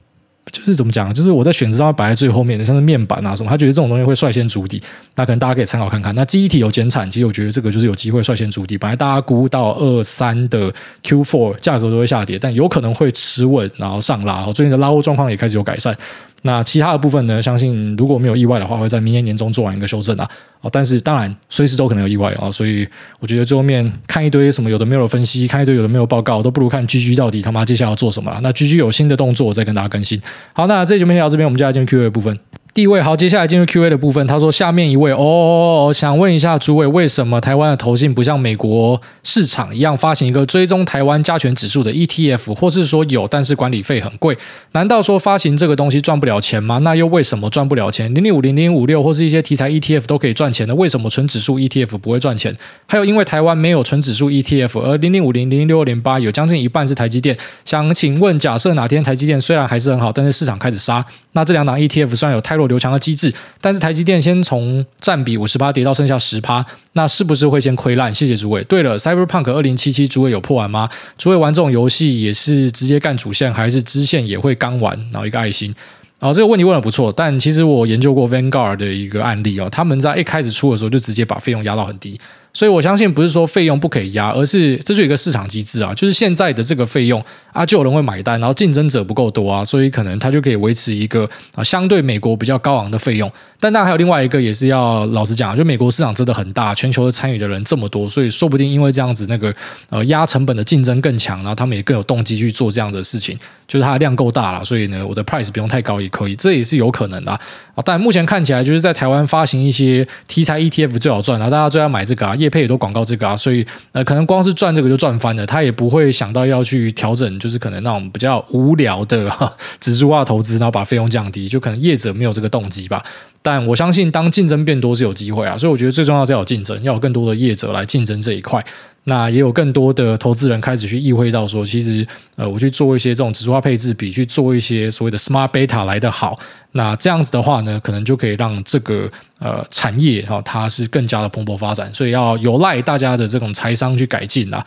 就是怎么讲，就是我在选择上摆在最后面的，像是面板啊什么，他觉得这种东西会率先筑底。那可能大家可以参考看看。那记忆体有减产，其实我觉得这个就是有机会率先筑底。本来大家估到二三的 Q four 价格都会下跌，但有可能会持稳然后上拉。最近的拉货状况也开始有改善。那其他的部分呢？相信如果没有意外的话，会在明年年中做完一个修正啊。哦，但是当然随时都可能有意外啊，所以我觉得最后面看一堆什么有的没有的分析，看一堆有的没有报告，都不如看 GG 到底他妈接下来要做什么了。那 GG 有新的动作，我再跟大家更新。好，那这就没聊到这边，我们就来进入 Q&A 部分。第一位，好，接下来进入 Q&A 的部分。他说：“下面一位，哦，想问一下诸位，为什么台湾的投信不像美国市场一样发行一个追踪台湾加权指数的 ETF，或是说有，但是管理费很贵？难道说发行这个东西赚不了钱吗？那又为什么赚不了钱？零零五零零五六或是一些题材 ETF 都可以赚钱的，为什么纯指数 ETF 不会赚钱？还有，因为台湾没有纯指数 ETF，而零零五零零六二零八有将近一半是台积电。想请问，假设哪天台积电虽然还是很好，但是市场开始杀，那这两档 ETF 虽然有太弱留强的机制，但是台积电先从占比五十八跌到剩下十趴，那是不是会先亏烂？谢谢诸位。对了，Cyberpunk 二零七七，诸位有破完吗？诸位玩这种游戏也是直接干主线，还是支线也会刚玩？然后一个爱心。然后这个问题问的不错，但其实我研究过 Vanguard 的一个案例哦，他们在一开始出的时候就直接把费用压到很低。所以，我相信不是说费用不可以压，而是这就一个市场机制啊，就是现在的这个费用啊，就有人会买单，然后竞争者不够多啊，所以可能它就可以维持一个啊相对美国比较高昂的费用。但当然还有另外一个，也是要老实讲，就美国市场真的很大，全球的参与的人这么多，所以说不定因为这样子，那个呃压成本的竞争更强，然后他们也更有动机去做这样的事情，就是它的量够大了，所以呢，我的 price 不用太高也可以，这也是有可能的啊。但目前看起来，就是在台湾发行一些题材 ETF 最好赚，然后大家最爱买这个啊，业配也都广告这个啊，所以呃，可能光是赚这个就赚翻了，他也不会想到要去调整，就是可能那种比较无聊的指数化投资，然后把费用降低，就可能业者没有这个动机吧。但我相信，当竞争变多是有机会啊，所以我觉得最重要是要有竞争，要有更多的业者来竞争这一块。那也有更多的投资人开始去意会到说，其实呃，我去做一些这种指数化配置，比去做一些所谓的 smart beta 来得好。那这样子的话呢，可能就可以让这个呃产业哈，它是更加的蓬勃发展。所以要有赖大家的这种财商去改进啊。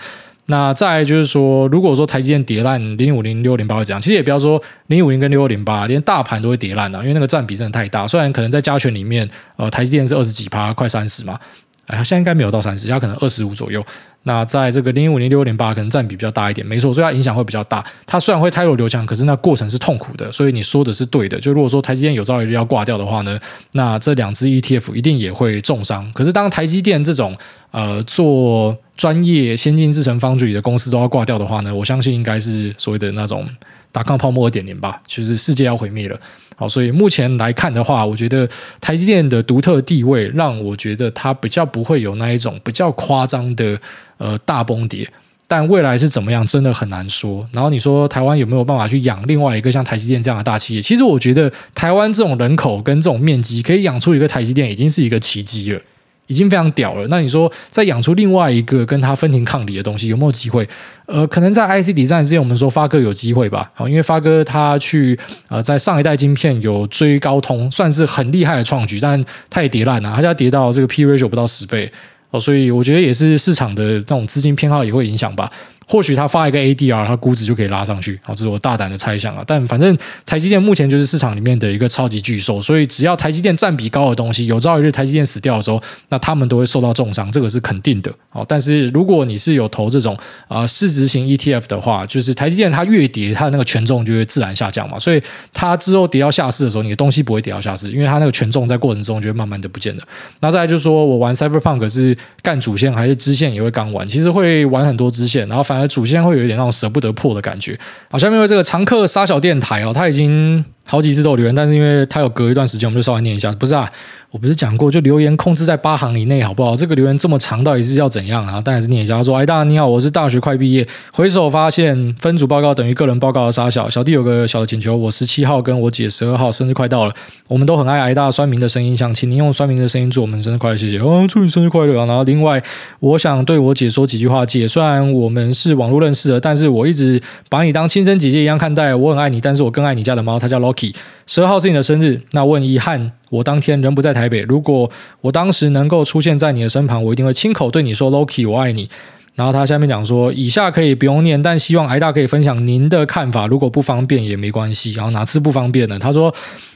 那再就是说，如果说台积电跌烂零五零六零八会怎样？其实也不要说零五零跟六六零八，连大盘都会跌烂的，因为那个占比真的太大。虽然可能在加权里面，呃，台积电是二十几趴，快三十嘛。哎，现在应该没有到三十，它可能二十五左右。那在这个零五零六零八可能占比比较大一点，没错，所以它影响会比较大。它虽然会汰弱流强，可是那过程是痛苦的。所以你说的是对的。就如果说台积电有朝一日要挂掉的话呢，那这两只 ETF 一定也会重伤。可是当台积电这种呃做专业先进制程 foundry 的公司都要挂掉的话呢，我相信应该是所谓的那种达康泡沫二点零吧，就是世界要毁灭了。好，所以目前来看的话，我觉得台积电的独特地位让我觉得它比较不会有那一种比较夸张的呃大崩跌，但未来是怎么样，真的很难说。然后你说台湾有没有办法去养另外一个像台积电这样的大企业？其实我觉得台湾这种人口跟这种面积，可以养出一个台积电，已经是一个奇迹了。已经非常屌了，那你说再养出另外一个跟它分庭抗礼的东西，有没有机会？呃，可能在 IC Design 之前，我们说发哥有机会吧，因为发哥他去呃在上一代晶片有追高通，算是很厉害的创举，但他也跌烂了，他家跌到这个 P ratio 不到十倍哦，所以我觉得也是市场的这种资金偏好也会影响吧。或许他发一个 ADR，他估值就可以拉上去，好，这是我大胆的猜想啊。但反正台积电目前就是市场里面的一个超级巨兽，所以只要台积电占比高的东西，有朝一日台积电死掉的时候，那他们都会受到重伤，这个是肯定的。好，但是如果你是有投这种啊、呃、市值型 ETF 的话，就是台积电它越跌，它的那个权重就会自然下降嘛，所以它之后跌到下市的时候，你的东西不会跌到下市，因为它那个权重在过程中就会慢慢的不见了。那再来就是说我玩 Cyberpunk 是干主线还是支线也会刚玩，其实会玩很多支线，然后反而主线会有一点。那种舍不得破的感觉。好，下面为这个常客杀小电台哦，他已经好几次都有留言，但是因为他有隔一段时间，我们就稍微念一下。不是啊。我不是讲过，就留言控制在八行以内，好不好？这个留言这么长，到底是要怎样啊？当然是念一下。他说：“哎，大家你好，我是大学快毕业，回首发现分组报告等于个人报告的杀小。小弟有个小请求，我十七号跟我姐十二号生日快到了，我们都很爱挨大酸民的声音，想请您用酸民的声音祝我们生日快乐，谢谢哦，祝你生日快乐啊！然后另外，我想对我姐说几句话，姐，虽然我们是网络认识的，但是我一直把你当亲生姐姐一样看待，我很爱你，但是我更爱你家的猫，它叫十二号是你的生日，那问遗憾。”我当天人不在台北，如果我当时能够出现在你的身旁，我一定会亲口对你说 “Loki，我爱你”。然后他下面讲说，以下可以不用念，但希望癌大可以分享您的看法，如果不方便也没关系。然后哪次不方便呢？他说。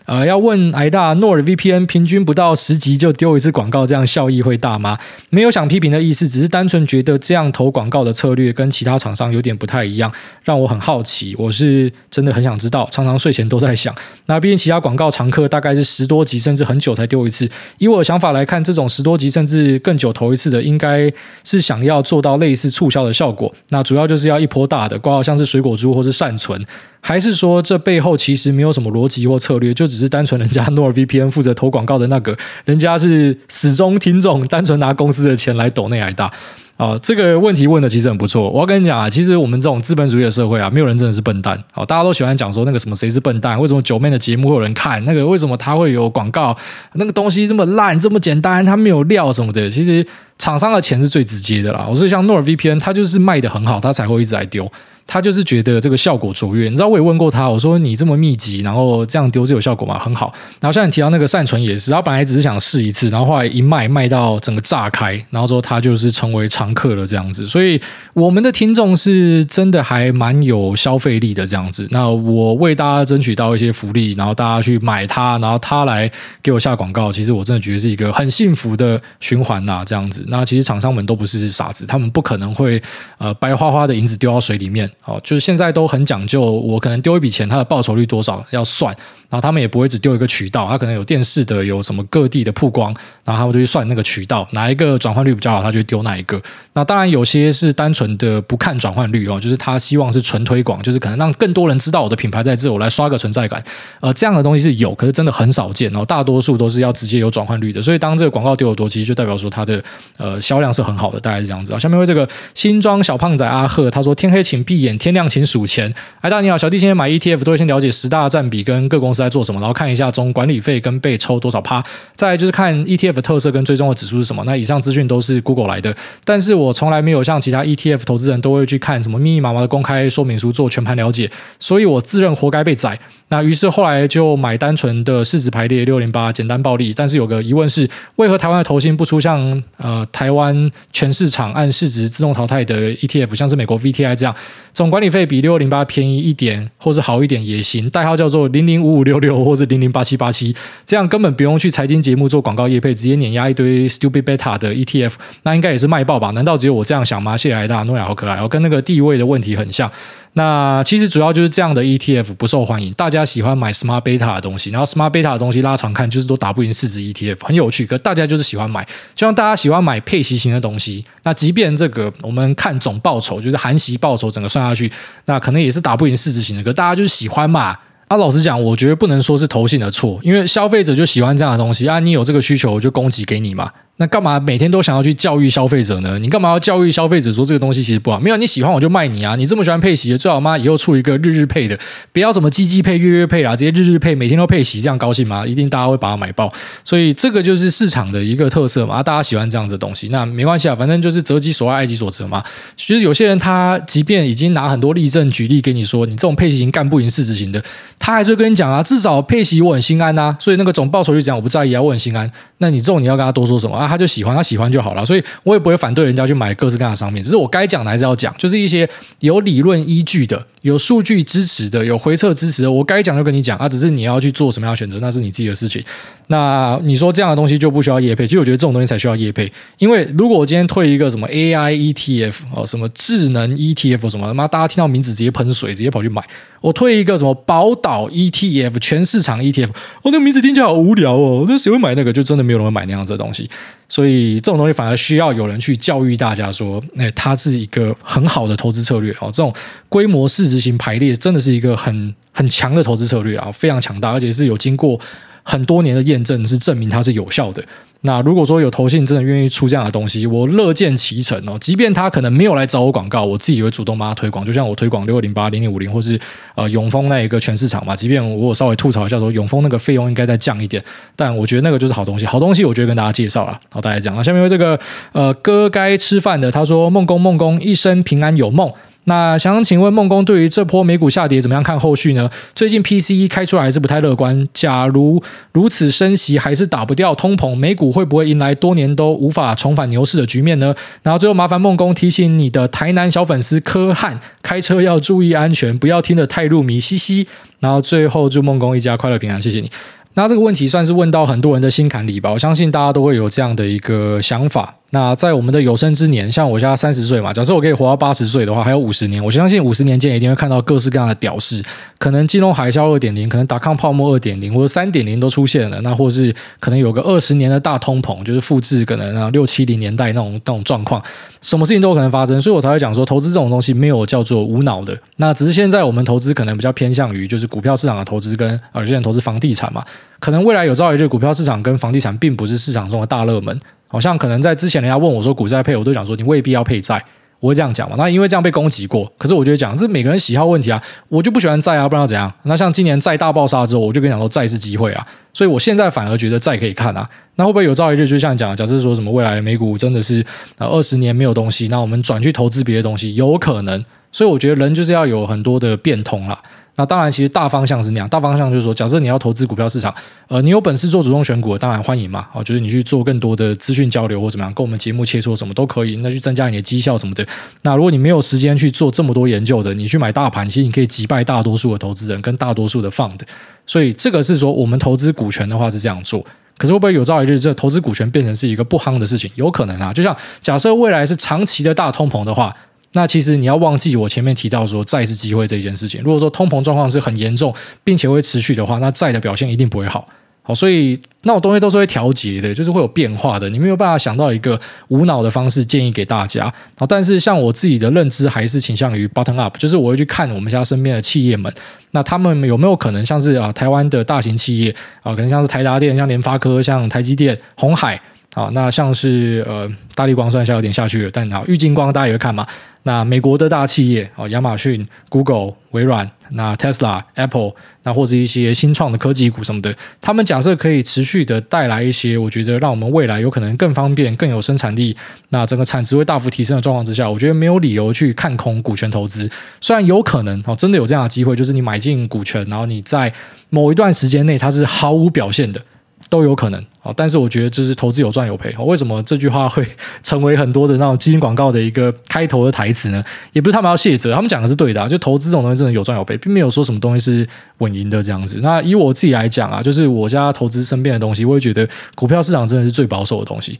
呃，要问癌大，NordVPN 平均不到十集就丢一次广告，这样效益会大吗？没有想批评的意思，只是单纯觉得这样投广告的策略跟其他厂商有点不太一样，让我很好奇。我是真的很想知道，常常睡前都在想。那毕竟其他广告常客大概是十多集甚至很久才丢一次，以我的想法来看，这种十多集甚至更久投一次的，应该是想要做到类类似促销的效果。那主要就是要一波大的，挂号像是水果猪或是善存。还是说，这背后其实没有什么逻辑或策略，就只是单纯人家诺尔 VPN 负责投广告的那个，人家是始终听众，单纯拿公司的钱来抖内癌大啊、哦。这个问题问的其实很不错。我要跟你讲啊，其实我们这种资本主义的社会啊，没有人真的是笨蛋。好、大家都喜欢讲说那个什么谁是笨蛋？为什么九妹的节目会有人看？那个为什么他会有广告？那个东西这么烂，这么简单，他没有料什么的。其实厂商的钱是最直接的啦。所以像 NorVPN，它就是卖的很好，它才会一直来丢。他就是觉得这个效果卓越，你知道我也问过他，我说你这么密集，然后这样丢是有效果吗？很好。然后像你提到那个善存也是，他本来只是想试一次，然后后来一卖卖到整个炸开，然后说他就是成为常客了这样子。所以我们的听众是真的还蛮有消费力的这样子。那我为大家争取到一些福利，然后大家去买它，然后他来给我下广告，其实我真的觉得是一个很幸福的循环呐，这样子。那其实厂商们都不是傻子，他们不可能会呃白花花的银子丢到水里面。好，就是现在都很讲究，我可能丢一笔钱，它的报酬率多少要算。然后他们也不会只丢一个渠道，他可能有电视的，有什么各地的曝光，然后他们就去算那个渠道，哪一个转换率比较好，他就丢哪一个。那当然有些是单纯的不看转换率哦，就是他希望是纯推广，就是可能让更多人知道我的品牌在这，我来刷个存在感。呃，这样的东西是有，可是真的很少见哦，大多数都是要直接有转换率的。所以当这个广告丢得多，其实就代表说它的呃销量是很好的，大概是这样子啊。下面为这个新装小胖仔阿赫，他说天黑请闭眼，天亮请数钱。哎，大家你好，小弟今天买 ETF 都会先了解十大占比跟各公司。在做什么，然后看一下总管理费跟被抽多少趴，再来就是看 ETF 特色跟追踪的指数是什么。那以上资讯都是 Google 来的，但是我从来没有像其他 ETF 投资人都会去看什么密密麻麻的公开说明书做全盘了解，所以我自认活该被宰。那于是后来就买单纯的市值排列六零八简单暴利，但是有个疑问是，为何台湾的投信不出像呃台湾全市场按市值自动淘汰的 ETF，像是美国 VTI 这样，总管理费比六零八便宜一点，或是好一点也行，代号叫做零零五五六六或者零零八七八七，这样根本不用去财经节目做广告业配，直接碾压一堆 Stupid Beta 的 ETF，那应该也是卖爆吧？难道只有我这样想吗？谢谢来大，诺亚好可爱，我跟那个地位的问题很像。那其实主要就是这样的 ETF 不受欢迎，大家喜欢买 Smart Beta 的东西，然后 Smart Beta 的东西拉长看就是都打不赢市值 ETF，很有趣，可大家就是喜欢买，就像大家喜欢买配息型的东西，那即便这个我们看总报酬，就是含息报酬整个算下去，那可能也是打不赢市值型的，可大家就是喜欢嘛。啊，老实讲，我觉得不能说是投信的错，因为消费者就喜欢这样的东西啊，你有这个需求，我就供给给你嘛。那干嘛每天都想要去教育消费者呢？你干嘛要教育消费者说这个东西其实不好？没有，你喜欢我就卖你啊！你这么喜欢配息，最好妈以后出一个日日配的，不要什么季季配、月月配啦，直接日日配，每天都配息，这样高兴吗？一定大家会把它买爆。所以这个就是市场的一个特色嘛，大家喜欢这样子的东西。那没关系啊，反正就是择己所爱，爱己所择嘛。其实有些人他即便已经拿很多例证举例给你说，你这种配息型干不赢市值型的，他还是会跟你讲啊，至少配息我很心安呐、所以那个总报酬率讲我不在意啊，我很心安。那你这种你要跟他多说什么啊？他就喜欢，他喜欢。就好了，所以我也不会反对人家去买各式各样的商品，只是我该讲的还是要讲，就是一些有理论依据的、有数据支持的、有回测支持的，我该讲就跟你讲啊，只是你要去做什么样的选择，那是你自己的事情。那你说这样的东西就不需要业配？其实我觉得这种东西才需要业配，因为如果我今天推一个什么 AI ETF 哦，什么智能 ETF 什么，他妈大家听到名字直接喷水，直接跑去买。我推一个什么宝岛 ETF 全市场 ETF，哦，那名字听起来好无聊哦，那谁会买那个？就真的没有人会买那样子的东西。所以这种东西反而需要有人去教育大家说，哎，它是一个很好的投资策略哦。这种规模市值型排列真的是一个很很强的投资策略啊，非常强大，而且是有经过。很多年的验证是证明它是有效的。那如果说有投信真的愿意出这样的东西，我乐见其成哦。即便他可能没有来找我广告，我自己也会主动帮他推广。就像我推广六二零八零零五零，或是呃永丰那一个全市场嘛。即便我稍微吐槽一下说永丰那个费用应该再降一点，但我觉得那个就是好东西。好东西，我觉得跟大家介绍了。好，大家讲。那下面为这个呃哥该吃饭的，他说梦工梦工一生平安有梦。那想请问孟工对于这波美股下跌怎么样看后续呢？最近 PCE 开出来还是不太乐观。假如如此升息还是打不掉通膨，美股会不会迎来多年都无法重返牛市的局面呢？然后最后麻烦孟工提醒你的台南小粉丝柯汉，开车要注意安全，不要听得太入迷，嘻嘻。然后最后祝孟工一家快乐平安，谢谢你。那这个问题算是问到很多人的心坎里吧，我相信大家都会有这样的一个想法。那在我们的有生之年，像我现在三十岁嘛，假设我可以活到八十岁的话，还有五十年，我相信五十年间一定会看到各式各样的屌事，可能金融海啸二点零，可能达康泡沫二点零，或者三点零都出现了，那或是可能有个二十年的大通膨，就是复制可能啊六七零年代那种那种状况，什么事情都有可能发生，所以我才会讲说，投资这种东西没有叫做无脑的，那只是现在我们投资可能比较偏向于就是股票市场的投资跟呃有些人投资房地产嘛，可能未来有朝一日股票市场跟房地产并不是市场中的大热门。好像可能在之前人家问我说股债配，我都讲说你未必要配债，我会这样讲嘛。那因为这样被攻击过，可是我觉得讲是每个人喜好问题啊，我就不喜欢债啊，不知道怎样。那像今年债大爆杀之后，我就跟你讲说债是机会啊，所以我现在反而觉得债可以看啊。那会不会有朝一日就像讲，假设说什么未来美股真的是呃二十年没有东西，那我们转去投资别的东西，有可能。所以我觉得人就是要有很多的变通啦。那当然，其实大方向是那样。大方向就是说，假设你要投资股票市场，呃，你有本事做主动选股，当然欢迎嘛。哦，就是你去做更多的资讯交流或怎么样，跟我们节目切磋什么都可以，那去增加你的绩效什么的。那如果你没有时间去做这么多研究的，你去买大盘，其实你可以击败大多数的投资人跟大多数的 fund。所以这个是说，我们投资股权的话是这样做。可是会不会有朝一日，这投资股权变成是一个不夯的事情？有可能啊。就像假设未来是长期的大通膨的话。那其实你要忘记我前面提到说债是机会这件事情。如果说通膨状况是很严重，并且会持续的话，那债的表现一定不会好。好，所以那种东西都是会调节的，就是会有变化的。你没有办法想到一个无脑的方式建议给大家。好，但是像我自己的认知还是倾向于 button up，就是我会去看我们家身边的企业们，那他们有没有可能像是啊台湾的大型企业啊，可能像是台达电、像联发科、像台积电、红海。好，那像是呃大力光算下有点下去了，但好玉金光大家也会看嘛。那美国的大企业啊，亚马逊、Google、微软，那 Tesla、Apple，那或者一些新创的科技股什么的，他们假设可以持续的带来一些，我觉得让我们未来有可能更方便、更有生产力，那整个产值会大幅提升的状况之下，我觉得没有理由去看空股权投资。虽然有可能哦，真的有这样的机会，就是你买进股权，然后你在某一段时间内它是毫无表现的。都有可能啊，但是我觉得就是投资有赚有赔。为什么这句话会成为很多的那种基金广告的一个开头的台词呢？也不是他们要卸责，他们讲的是对的。就投资这种东西真的有赚有赔，并没有说什么东西是稳赢的这样子。那以我自己来讲啊，就是我家投资身边的东西，我会觉得股票市场真的是最保守的东西。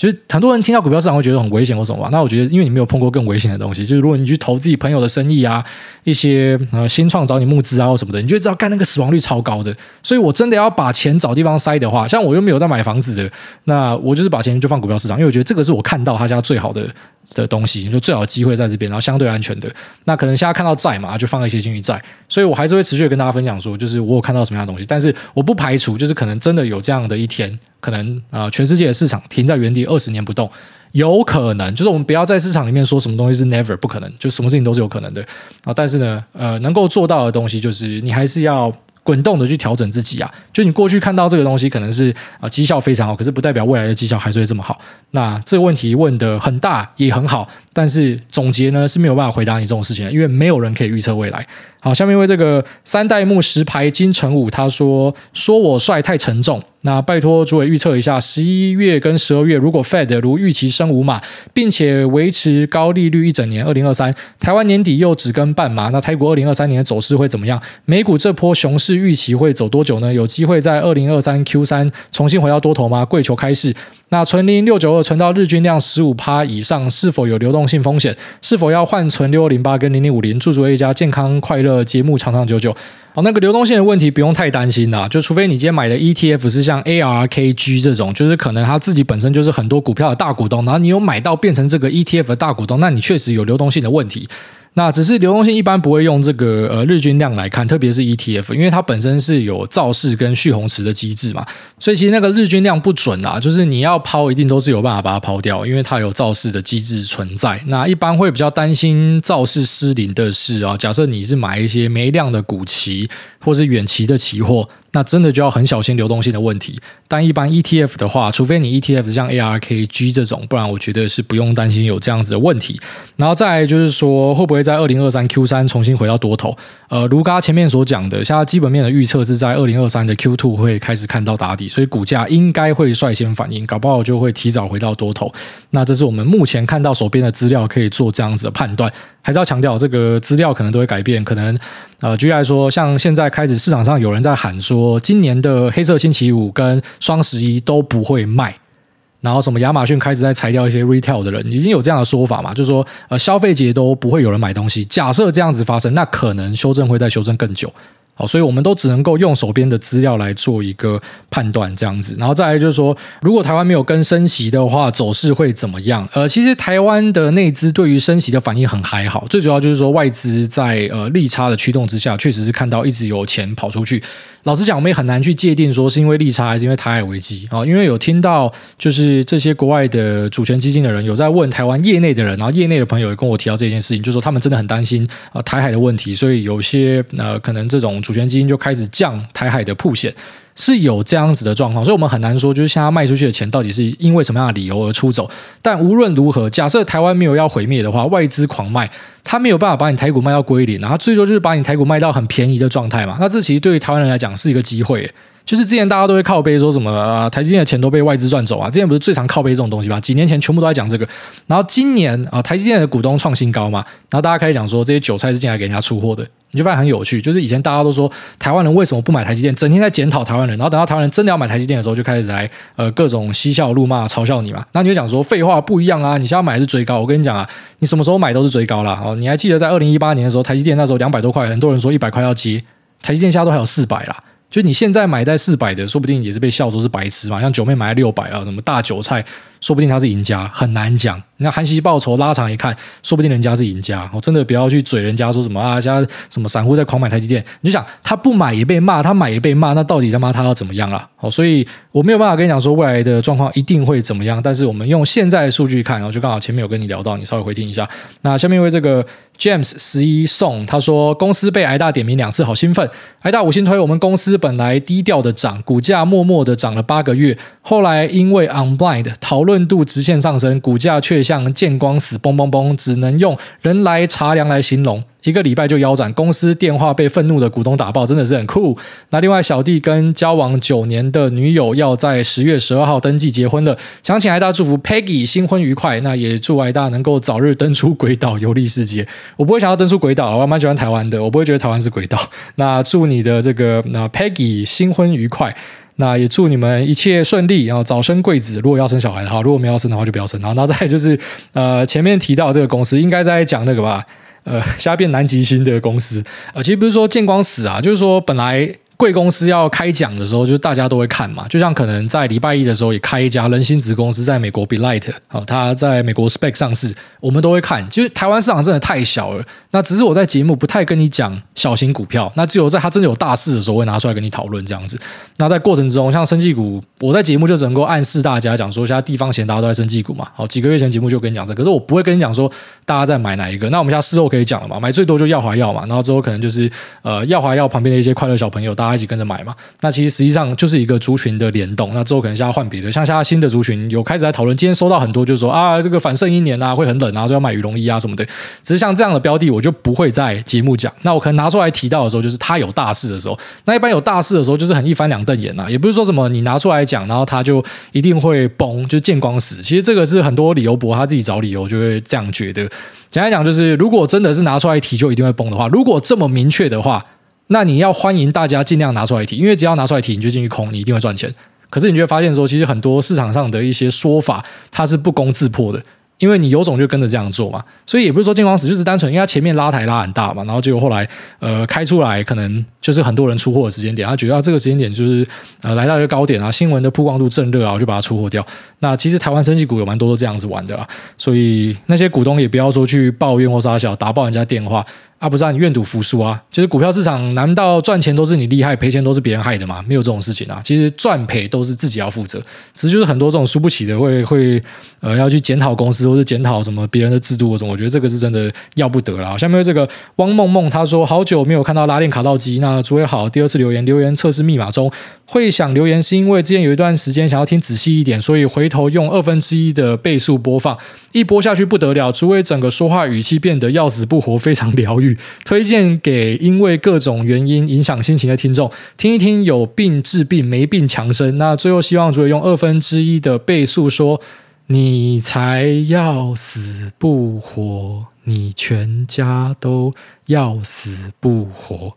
其实很多人听到股票市场会觉得很危险或什么吧？那我觉得，因为你没有碰过更危险的东西，就是如果你去投自己朋友的生意啊，一些呃新创找你募资啊或什么的，你就知道干那个死亡率超高的。所以我真的要把钱找地方塞的话，像我又没有在买房子的，那我就是把钱就放股票市场，因为我觉得这个是我看到他家最好的。的东西就最好机会在这边，然后相对安全的。那可能现在看到债嘛，就放一些进去债。所以我还是会持续跟大家分享说，就是我有看到什么样的东西。但是我不排除，就是可能真的有这样的一天，可能啊、全世界的市场停在原地二十年不动，有可能。就是我们不要在市场里面说什么东西是 never 不可能，就什么事情都是有可能的啊。但是呢，呃，能够做到的东西，就是你还是要。滚动的去调整自己啊，就你过去看到这个东西可能是啊绩效非常好，可是不代表未来的绩效还是会这么好。那这个问题问的很大也很好，但是总结呢是没有办法回答你这种事情的，因为没有人可以预测未来。好，下面为这个三代目石牌金城武他说，说我帅太沉重。那拜托诸位预测一下，十一月跟十二月如果 Fed 如预期升五码，并且维持高利率一整年，二零二三台湾年底又只跟半码，那台股二零二三年的走势会怎么样？美股这波熊市预期会走多久呢？有机会在二零二三 Q 三重新回到多头吗？跪求开市。那存零六九二存到日均量十五趴以上，是否有流动性风险？是否要换存六二零八跟零零五零？祝诸位一家健康快乐，节目长长久久。哦，那个流动性的问题不用太担心啦，就除非你今天买的 ETF 是像 ARKG 这种，就是可能他自己本身就是很多股票的大股东，然后你有买到变成这个 ETF 的大股东，那你确实有流动性的问题。那只是流动性一般不会用这个呃日均量来看，特别是 ETF，因为它本身是有造势跟蓄洪池的机制嘛，所以其实那个日均量不准啊，就是你要抛一定都是有办法把它抛掉，因为它有造势的机制存在。那一般会比较担心造势失灵的是啊，假设你是买一些没量的股期或是远期的期货。那真的就要很小心流动性的问题，但一般 ETF 的话，除非你 ETF 像 ARKG 这种，不然我觉得是不用担心有这样子的问题。然后再来就是说，会不会在二零二三 Q 三重新回到多头？呃，如刚前面所讲的，现在基本面的预测是在二零二三的 Q two 会开始看到打底，所以股价应该会率先反应，搞不好就会提早回到多头。那这是我们目前看到手边的资料可以做这样子的判断。还是要强调，这个资料可能都会改变。可能，呃，举例来说，像现在开始市场上有人在喊说，今年的黑色星期五跟双十一都不会卖，然后什么亚马逊开始在裁掉一些 retail 的人，已经有这样的说法嘛？就是说，呃，消费节都不会有人买东西。假设这样子发生，那可能修正会再修正更久。好，所以我们都只能够用手边的资料来做一个判断，这样子。然后再来就是说，如果台湾没有跟升息的话，走势会怎么样？呃，其实台湾的内资对于升息的反应很还好，最主要就是说外资在呃利差的驱动之下，确实是看到一直有钱跑出去。老实讲，我们也很难去界定说是因为利差还是因为台海危机啊。因为有听到就是这些国外的主权基金的人有在问台湾业内的人，然后业内的朋友也跟我提到这件事情，就是说他们真的很担心啊台海的问题，所以有些呃可能这种主权基金就开始降台海的铺险。是有这样子的状况，所以我们很难说，就是现在卖出去的钱到底是因为什么样的理由而出走。但无论如何，假设台湾没有要毁灭的话，外资狂卖，他没有办法把你台股卖到归零，然后最多就是把你台股卖到很便宜的状态嘛。那这其实对于台湾人来讲是一个机会。就是之前大家都会靠背说什么啊，台积电的钱都被外资赚走啊。之前不是最常靠背这种东西吗？几年前全部都在讲这个。然后今年啊，台积电的股东创新高嘛，然后大家开始讲说这些韭菜是进来给人家出货的。你就发现很有趣，就是以前大家都说台湾人为什么不买台积电，整天在检讨台湾人，然后等到台湾人真的要买台积电的时候，就开始来呃各种嬉笑怒骂嘲笑你嘛。那你就讲说废话不一样啊，你现在买的是追高。我跟你讲啊，你什么时候买都是追高啦。哦。你还记得在二零一八年的时候，台积电那时候两百多块，很多人说一百块要接，台积电现在都还有四百啦。就你现在买在四百的，说不定也是被笑说是白痴嘛。像九妹买在六百啊，什么大韭菜，说不定他是赢家，很难讲。那韩熙报仇拉长一看，说不定人家是赢家。我真的不要去嘴人家说什么啊，家什么散户在狂买台积电，你就想他不买也被骂，他买也被骂，那到底他妈他要怎么样了？好，所以我没有办法跟你讲说未来的状况一定会怎么样，但是我们用现在的数据看，然后就刚好前面有跟你聊到，你稍微回听一下。那下面因为这个。James 十一送他说，公司被挨大点名两次，好兴奋！挨大五星推，我们公司本来低调的涨，股价默默的涨了八个月，后来因为 Unblind 讨论度直线上升，股价却像见光死，嘣嘣嘣，只能用人来茶凉来形容。一个礼拜就腰斩，公司电话被愤怒的股东打爆，真的是很酷。那另外，小弟跟交往九年的女友要在十月十二号登记结婚了，想请挨大祝福 Peggy 新婚愉快。那也祝挨大能够早日登出轨岛，游历世界。我不会想要登出轨岛，我蛮喜欢台湾的，我不会觉得台湾是轨岛。那祝你的这个那 Peggy 新婚愉快，那也祝你们一切顺利，然后早生贵子。如果要生小孩的话，如果没有要生的话就不要生。然后，那再就是呃前面提到这个公司，应该在讲那个吧。呃，瞎变南极星的公司，呃，其实不是说见光死啊，就是说本来。贵公司要开奖的时候，就大家都会看嘛。就像可能在礼拜一的时候，也开一家人心子公司，在美国 Belite，好，它在美国 Spec 上市，我们都会看。就是台湾市场真的太小了，那只是我在节目不太跟你讲小型股票，那只有在它真的有大事的时候，会拿出来跟你讨论这样子。那在过程之中，像生技股，我在节目就只能够暗示大家讲说，现在地方钱大家都在生技股嘛。好，几个月前节目就跟你讲这，可是我不会跟你讲说大家在买哪一个。那我们现在事后可以讲了嘛？买最多就耀华药嘛，然后之后可能就是呃耀华药旁边的一些快乐小朋友，大家一起跟着买嘛。那其实实际上就是一个族群的联动，那之后可能现在换别的，像现在新的族群有开始在讨论。今天收到很多就是说啊，这个反圣婴年啊会很冷啊，就要买羽绒衣啊什么的。只是像这样的标的，我就不会在节目讲。那我可能拿出来提到的时候，就是它有大事的时候。那一般有大事的时候，就是很一翻两瞪眼呐，也不是说什么你拿出来讲，然后他就一定会崩，就见光死。其实这个是很多理由博他自己找理由就会这样觉得。简单讲就是，如果真的是拿出来提就一定会崩的话，如果这么明确的话。那你要欢迎大家尽量拿出来提，因为只要拿出来提，你就进去空，你一定会赚钱。可是你就会发现说，其实很多市场上的一些说法，它是不攻自破的。因为你有种就跟着这样做嘛，所以也不是说见光死，就是单纯因为它前面拉抬拉很大嘛，然后结果后来呃开出来，可能就是很多人出货的时间点，他觉得这个时间点就是呃来到一个高点啊，新闻的曝光度正热啊，我就把它出货掉。那其实台湾升息股有蛮多都这样子玩的啦，所以那些股东也不要说去抱怨或撒小，打爆人家电话啊，不是啊，你愿赌服输啊，就是股票市场难道赚钱都是你厉害，赔钱都是别人害的吗？没有这种事情啊，其实赚赔都是自己要负责，只是就是很多这种输不起的会会呃要去检讨公司。或是检讨什么别人的制度或什么，我觉得这个是真的要不得了。下面这个汪梦梦他说，好久没有看到拉链卡到机，那诸位好，第二次留言，留言测试密码中会想留言，是因为之前有一段时间想要听仔细一点，所以回头用二分之一的倍速播放，一播下去不得了，诸位整个说话语气变得要死不活，非常疗愈，推荐给因为各种原因影响心情的听众听一听，有病治病，没病强身。那最后希望诸位用二分之一的倍速说。你才要死不活，你全家都要死不活，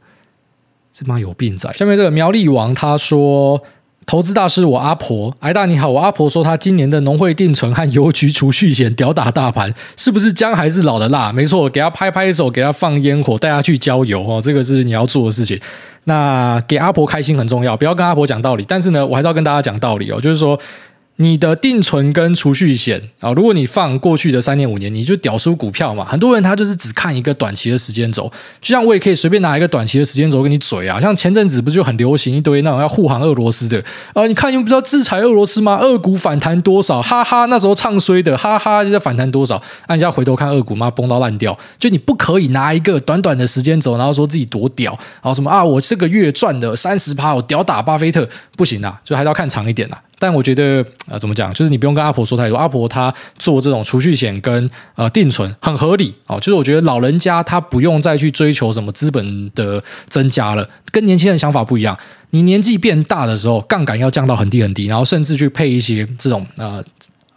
这妈有病仔。下面这个苗栗王他说，投资大师我阿婆，挨大你好，我阿婆说她今年的农会定存和邮局储蓄险屌打大盘，是不是姜还是老的辣？没错，给她拍拍手，给她放烟火，带她去郊游哦，这个是你要做的事情。那给阿婆开心很重要，不要跟阿婆讲道理，但是呢，我还是要跟大家讲道理哦，就是说。你的定存跟储蓄险啊，如果你放过去的三年五年，你就屌输股票嘛。很多人他就是只看一个短期的时间轴，就像我也可以随便拿一个短期的时间轴跟你嘴啊。像前阵子不就很流行一堆那种要护航俄罗斯的啊？你看你们不知道制裁俄罗斯吗？俄股反弹多少？哈哈，那时候唱衰的，哈哈，就在反弹多少？按下回头看，俄股妈崩到烂掉。就你不可以拿一个短短的时间轴，然后说自己多屌，然后什么啊？我这个月赚的三十趴，我屌打巴菲特，不行啊，就还是要看长一点啊。但我觉得、呃，怎么讲？就是你不用跟阿婆说太多。阿婆她做这种储蓄险跟呃定存很合理哦。就是我觉得老人家他不用再去追求什么资本的增加了，跟年轻人想法不一样。你年纪变大的时候，杠杆要降到很低很低，然后甚至去配一些这种呃。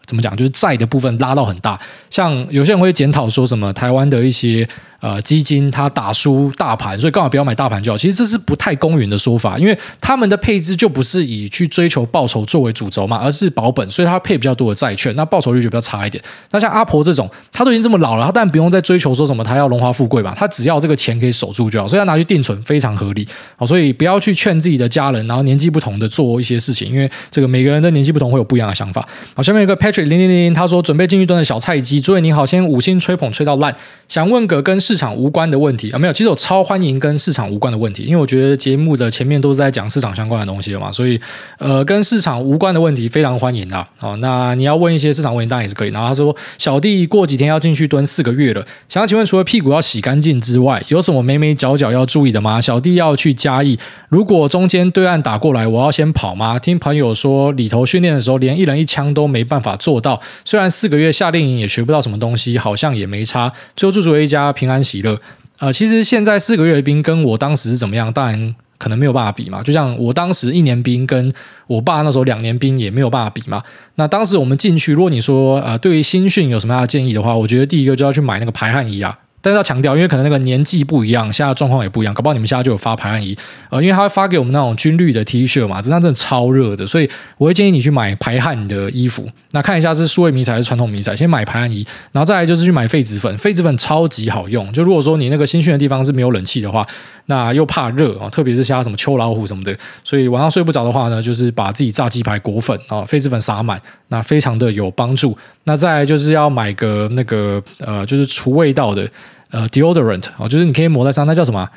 怎么讲？就是债的部分拉到很大，像有些人会检讨说什么台湾的一些呃基金它打输大盘，所以刚好不要买大盘就好。其实这是不太公允的说法，因为他们的配置就不是以去追求报酬作为主轴嘛，而是保本，所以他配比较多的债券，那报酬率就比较差一点。那像阿婆这种，他都已经这么老了，他当然不用再追求说什么他要荣华富贵吧，他只要这个钱可以守住就好，所以他拿去定存非常合理。好，所以不要去劝自己的家人，然后年纪不同的做一些事情，因为这个每个人的年纪不同会有不一样的想法。好，下面有个 Patrick 零零零，他说准备进去蹲的小菜鸡，诸位你好，先五星吹捧吹到烂，想问个跟市场无关的问题啊，没有，其实我超欢迎跟市场无关的问题，因为我觉得节目的前面都是在讲市场相关的东西了嘛，所以呃，跟市场无关的问题非常欢迎啊。哦，那你要问一些市场问题，当然也是可以。然后他说，小弟过几天要进去蹲四个月了，想要请问，除了屁股要洗干净之外，有什么眉眉角角要注意的吗？小弟要去嘉义，如果中间对岸打过来，我要先跑吗？听朋友说里头训练的时候，连一人一枪都没办法做到。虽然四个月夏令营也学不到到什么东西，好像也没差。最后祝祝一家平安喜乐。呃，其实现在四个月的兵跟我当时是怎么样？当然可能没有办法比嘛。就像我当时一年兵跟我爸那时候两年兵也没有办法比嘛。那当时我们进去，如果你说呃，对于新训有什么样的建议的话，我觉得第一个就要去买那个排汗衣啊。但是要强调，因为可能那个年纪不一样，现在状况也不一样，搞不好你们现在就有发排汗衣，呃，因为他会发给我们那种军绿的 T 恤嘛，这张真的超热的，所以我会建议你去买排汗的衣服。那看一下是数位迷彩还是传统迷彩，先买排汗衣，然后再来就是去买痱子粉，痱子粉超级好用。就如果说你那个新训的地方是没有冷气的话，那又怕热啊，特别是像什么秋老虎什么的，所以晚上睡不着的话呢，就是把自己炸鸡排裹粉啊，痱子粉撒满，那非常的有帮助。那再来就是要买个那个呃，就是除味道的。呃，deodorant 哦，就是你可以抹在上，那叫什么？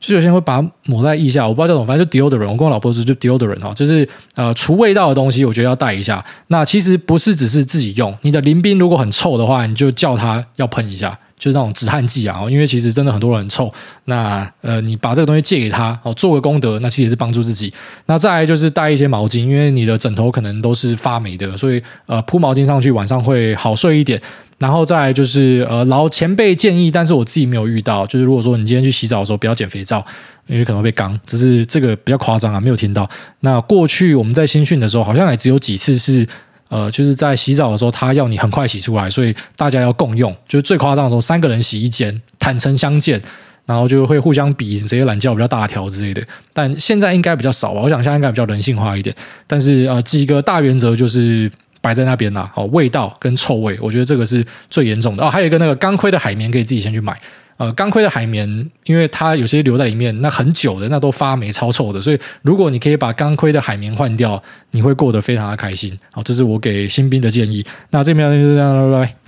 就有些人会把它抹在腋下，我不知道叫什么，反正就 deodorant。我跟我老婆说就 deodorant 哈，就是呃除味道的东西，我觉得要带一下。那其实不是只是自己用，你的邻兵如果很臭的话，你就叫他要喷一下，就是那种止汗剂啊。因为其实真的很多人很臭，那呃你把这个东西借给他哦，做个功德，那其实也是帮助自己。那再来就是带一些毛巾，因为你的枕头可能都是发霉的，所以呃铺毛巾上去，晚上会好睡一点。然后再来就是呃，老前辈建议，但是我自己没有遇到。就是如果说你今天去洗澡的时候，不要捡肥皂，因为可能会被刚。只是这个比较夸张啊，没有听到。那过去我们在新训的时候，好像也只有几次是呃，就是在洗澡的时候，他要你很快洗出来，所以大家要共用。就是最夸张的时候，三个人洗一间，坦诚相见，然后就会互相比谁懒觉比较大条之类的。但现在应该比较少吧？我想现在应该比较人性化一点。但是呃，几个大原则就是。摆在那边啦，哦，味道跟臭味，我觉得这个是最严重的哦。还有一个那个钢盔的海绵，可以自己先去买。呃，钢盔的海绵，因为它有些留在里面，那很久的，那都发霉超臭的。所以，如果你可以把钢盔的海绵换掉，你会过得非常的开心。好，这是我给新兵的建议。那这边就这样，拜拜。